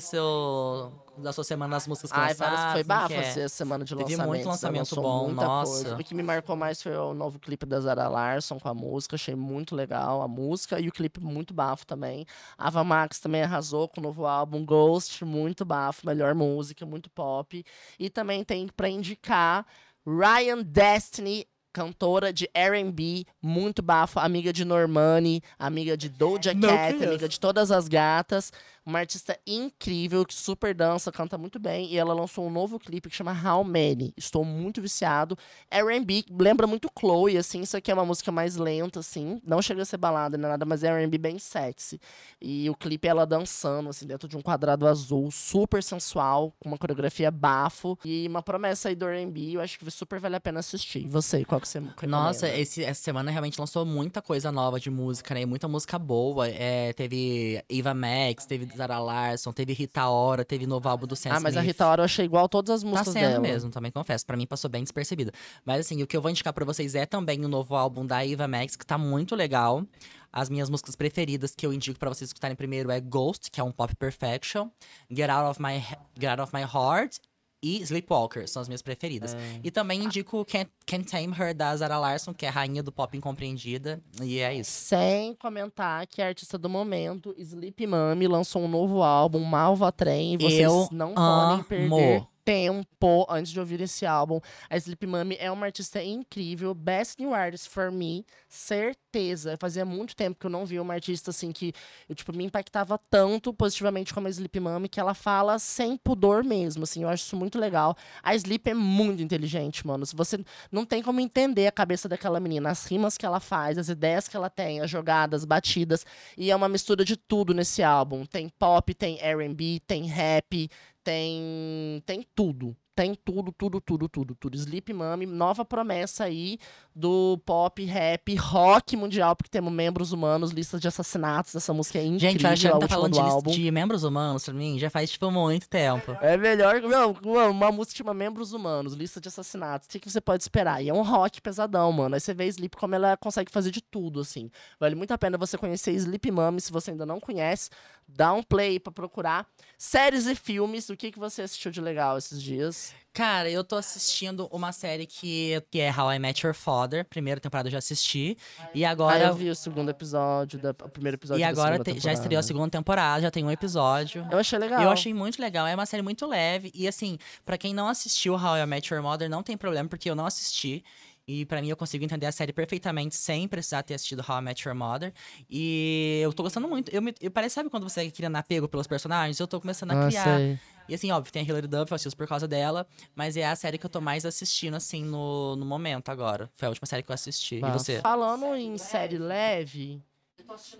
da sua semana das músicas que Ai, lançaram? várias, foi Como bafo é? essa semana de Teve lançamento. muito lançamento bom, muita nossa. Coisa. O que me marcou mais foi o novo clipe da Zara Larson com a música. Achei muito legal a música e o clipe muito bafo também. Ava Max também arrasou com o novo álbum Ghost, muito bafo, melhor música, muito pop. E também tem pra indicar Ryan Destiny. Cantora de R&B, muito bafo, amiga de Normani, amiga de Doja Cat, amiga de todas as gatas. Uma artista incrível, que super dança, canta muito bem. E ela lançou um novo clipe que chama How Many. Estou muito viciado. R&B, lembra muito Chloe, assim. Isso aqui é uma música mais lenta, assim. Não chega a ser balada, nem nada, mas é R&B bem sexy. E o clipe é ela dançando, assim, dentro de um quadrado azul, super sensual, com uma coreografia bafo. E uma promessa aí do R&B, eu acho que super vale a pena assistir. E você, qual que você recomenda? Nossa, esse, essa semana realmente lançou muita coisa nova de música, né? Muita música boa. É, teve Eva Max, teve Zara Larson, teve Rita Ora, teve novo álbum do Sam Ah, mas a. Rita Ora eu achei igual todas as Tá músicas sendo dela. mesmo, também confesso. Pra mim passou bem despercebida. Mas assim, o que eu vou indicar pra vocês é também o novo álbum da Eva Max, que tá muito legal. As minhas músicas preferidas que eu indico pra vocês escutarem primeiro é Ghost, que é um pop perfection, Get Out of My, Get Out of My Heart e Sleepwalker, são as minhas preferidas. É. E também indico Can't, Can't Tame Her da Zara Larson, que é a rainha do pop incompreendida. E é isso. Sem comentar que a artista do momento, Sleep Mami, lançou um novo álbum, Malva Trem. E vocês Eu não podem amo. perder tempo antes de ouvir esse álbum. A Sleep Mami é uma artista incrível. Best New Artist for me, certeza. Fazia muito tempo que eu não via uma artista assim que eu, tipo, me impactava tanto positivamente como a Sleep Mami, que ela fala sem pudor mesmo, assim. Eu acho isso muito legal. A Sleep é muito inteligente, mano. Você não tem como entender a cabeça daquela menina, as rimas que ela faz, as ideias que ela tem, as jogadas, batidas, e é uma mistura de tudo nesse álbum. Tem pop, tem R&B, tem rap, tem tem tudo. Tem tudo, tudo, tudo, tudo, tudo. Sleep Mami, nova promessa aí do pop, rap, rock mundial, porque temos membros humanos, listas de assassinatos. Essa música é incrível, Gente, a Alexandre tá falando do de, de membros humanos pra mim já faz, tipo, muito tempo. É melhor. Não, uma música chama Membros Humanos, lista de assassinatos. O que, que você pode esperar? E é um rock pesadão, mano. Aí você vê Sleep como ela consegue fazer de tudo, assim. Vale muito a pena você conhecer Sleep Mami. Se você ainda não conhece, dá um play pra procurar. Séries e filmes, o que, que você assistiu de legal esses dias? Cara, eu tô assistindo uma série que, que é How I Met Your Father. Primeira temporada eu já assisti. E Agora. Ah, eu vi o segundo episódio, da, o primeiro episódio e agora te- já estreou a segunda temporada, já tem um episódio. Eu achei legal. Eu achei muito legal. É uma série muito leve. E assim, pra quem não assistiu How I Met Your Mother, não tem problema, porque eu não assisti. E pra mim eu consigo entender a série perfeitamente sem precisar ter assistido How I Met Your Mother. E eu tô gostando muito. Eu, me, eu parece, sabe quando você cria apego pelos personagens? Eu tô começando a Ah, criar. sei. E assim, óbvio, tem a Hilary Duff, eu assisto por causa dela. Mas é a série que eu tô mais assistindo, assim, no, no momento agora. Foi a última série que eu assisti. E Massa. você? Falando em série leve,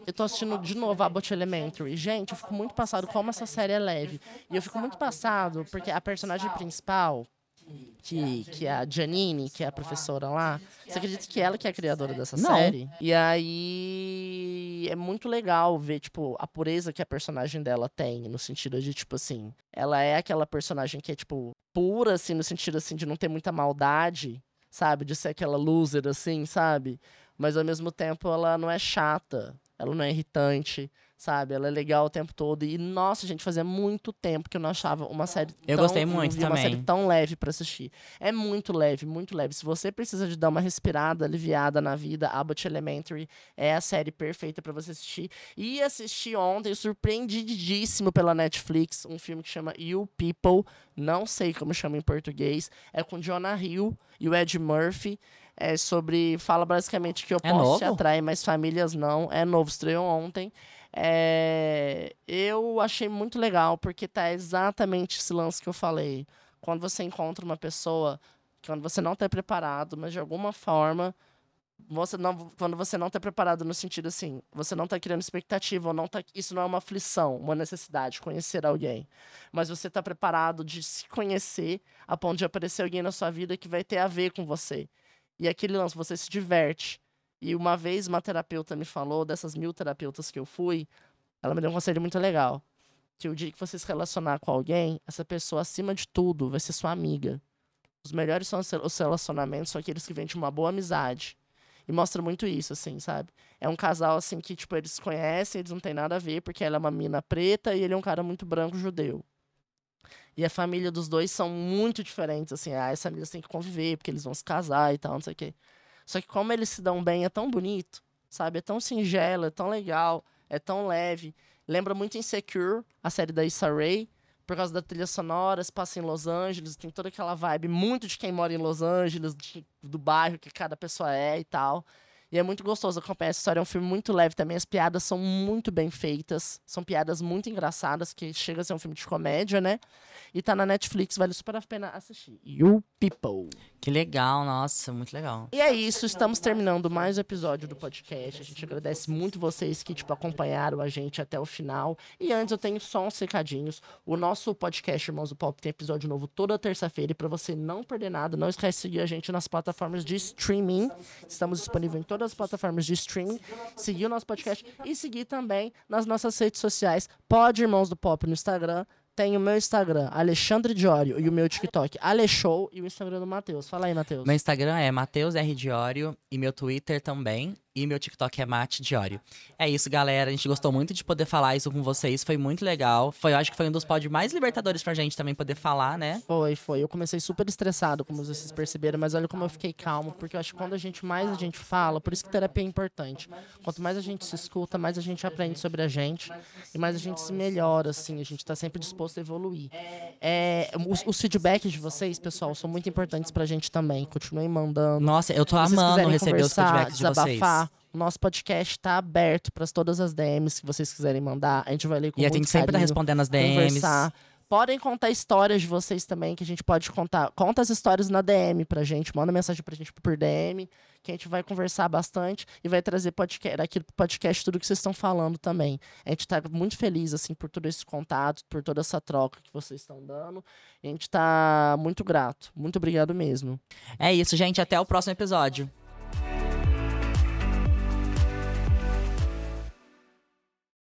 eu tô assistindo de novo Abbott Elementary. Gente, eu fico muito passado como essa série é leve. E eu fico muito passado porque a personagem principal, que, que é a Janine, que é a professora lá, você acredita que ela que é a criadora dessa Não. série? E aí é muito legal ver, tipo, a pureza que a personagem dela tem, no sentido de, tipo assim, ela é aquela personagem que é, tipo, pura, assim, no sentido, assim, de não ter muita maldade, sabe? De ser aquela loser, assim, sabe? Mas ao mesmo tempo ela não é chata, ela não é irritante, sabe? Ela é legal o tempo todo. E, nossa, gente, fazia muito tempo que eu não achava uma série Eu tão, gostei muito via uma série também. tão leve pra assistir. É muito leve, muito leve. Se você precisa de dar uma respirada, aliviada na vida, Abbott Elementary é a série perfeita pra você assistir. E assisti ontem, surpreendidíssimo pela Netflix, um filme que chama You People, não sei como chama em português, é com Jonah Hill e o Ed Murphy. É sobre. Fala basicamente que eu É posso te novo? atrair, mas famílias não. É novo, estreou ontem. É, eu achei muito legal, porque tá exatamente esse lance que eu falei. Quando você encontra uma pessoa, quando você não tá preparado, mas de alguma forma. Você não, quando você não tá preparado no sentido assim, você não tá criando expectativa, ou não tá, isso não é uma aflição, uma necessidade, conhecer alguém. Mas você tá preparado de se conhecer a ponto de aparecer alguém na sua vida que vai ter a ver com você. E aquele lance, você se diverte. E uma vez uma terapeuta me falou, dessas mil terapeutas que eu fui, ela me deu um conselho muito legal. Que o dia que você se relacionar com alguém, essa pessoa, acima de tudo, vai ser sua amiga. Os melhores são os relacionamentos, são aqueles que vêm de uma boa amizade. E mostra muito isso, assim, sabe? É um casal, assim, que, tipo, eles se conhecem, eles não têm nada a ver, porque ela é uma mina preta e ele é um cara muito branco judeu. E a família dos dois são muito diferentes, assim. Ah, essa família tem que conviver, porque eles vão se casar e tal, não sei o quê. Só que como eles se dão bem, é tão bonito, sabe? É tão singelo, é tão legal, é tão leve. Lembra muito Insecure, a série da Issa Rae, por causa da trilha sonora, se passa em Los Angeles, tem toda aquela vibe muito de quem mora em Los Angeles, de, do bairro que cada pessoa é e tal. E é muito gostoso acompanhar essa história. É um filme muito leve também. As piadas são muito bem feitas. São piadas muito engraçadas, que chega a ser um filme de comédia, né? E tá na Netflix, vale super a pena assistir. You People. Que legal, nossa, muito legal. E é isso, estamos terminando mais um episódio do podcast. A gente agradece muito vocês que, tipo, acompanharam a gente até o final. E antes eu tenho só uns recadinhos. O nosso podcast Irmãos do Pop tem episódio novo toda terça-feira. E pra você não perder nada, não esquece de seguir a gente nas plataformas de streaming. Estamos disponíveis em todas as plataformas de streaming. Seguir o nosso podcast e seguir também nas nossas redes sociais. Pode Irmãos do Pop no Instagram, tem o meu Instagram, Alexandre Diório, e o meu TikTok, Alexou, e o Instagram do Matheus. Fala aí, Matheus. Meu Instagram é Matheus R. Diório e meu Twitter também. E meu TikTok é Mate Diório. É isso, galera. A gente gostou muito de poder falar isso com vocês. Foi muito legal. Foi, eu acho que foi um dos pods mais libertadores pra gente também poder falar, né? Foi, foi. Eu comecei super estressado, como vocês perceberam, mas olha como eu fiquei calmo, porque eu acho que quando a gente mais a gente fala, por isso que terapia é importante. Quanto mais a gente se escuta, mais a gente aprende sobre a gente e mais a gente se melhora, assim. A gente tá sempre disposto a evoluir. É, os, os feedbacks de vocês, pessoal, são muito importantes pra gente também. Continuem mandando. Nossa, eu tô amando receber os feedbacks de vocês. O nosso podcast está aberto para todas as DMs que vocês quiserem mandar. A gente vai ler com E a gente sempre tá carinho, respondendo as DMs. conversar. Podem contar histórias de vocês também, que a gente pode contar. Conta as histórias na DM pra gente, manda mensagem pra gente por DM, que a gente vai conversar bastante e vai trazer podcast, aqui pro podcast tudo que vocês estão falando também. A gente tá muito feliz, assim, por todo esse contato, por toda essa troca que vocês estão dando. E a gente tá muito grato. Muito obrigado mesmo. É isso, gente. Até o próximo episódio.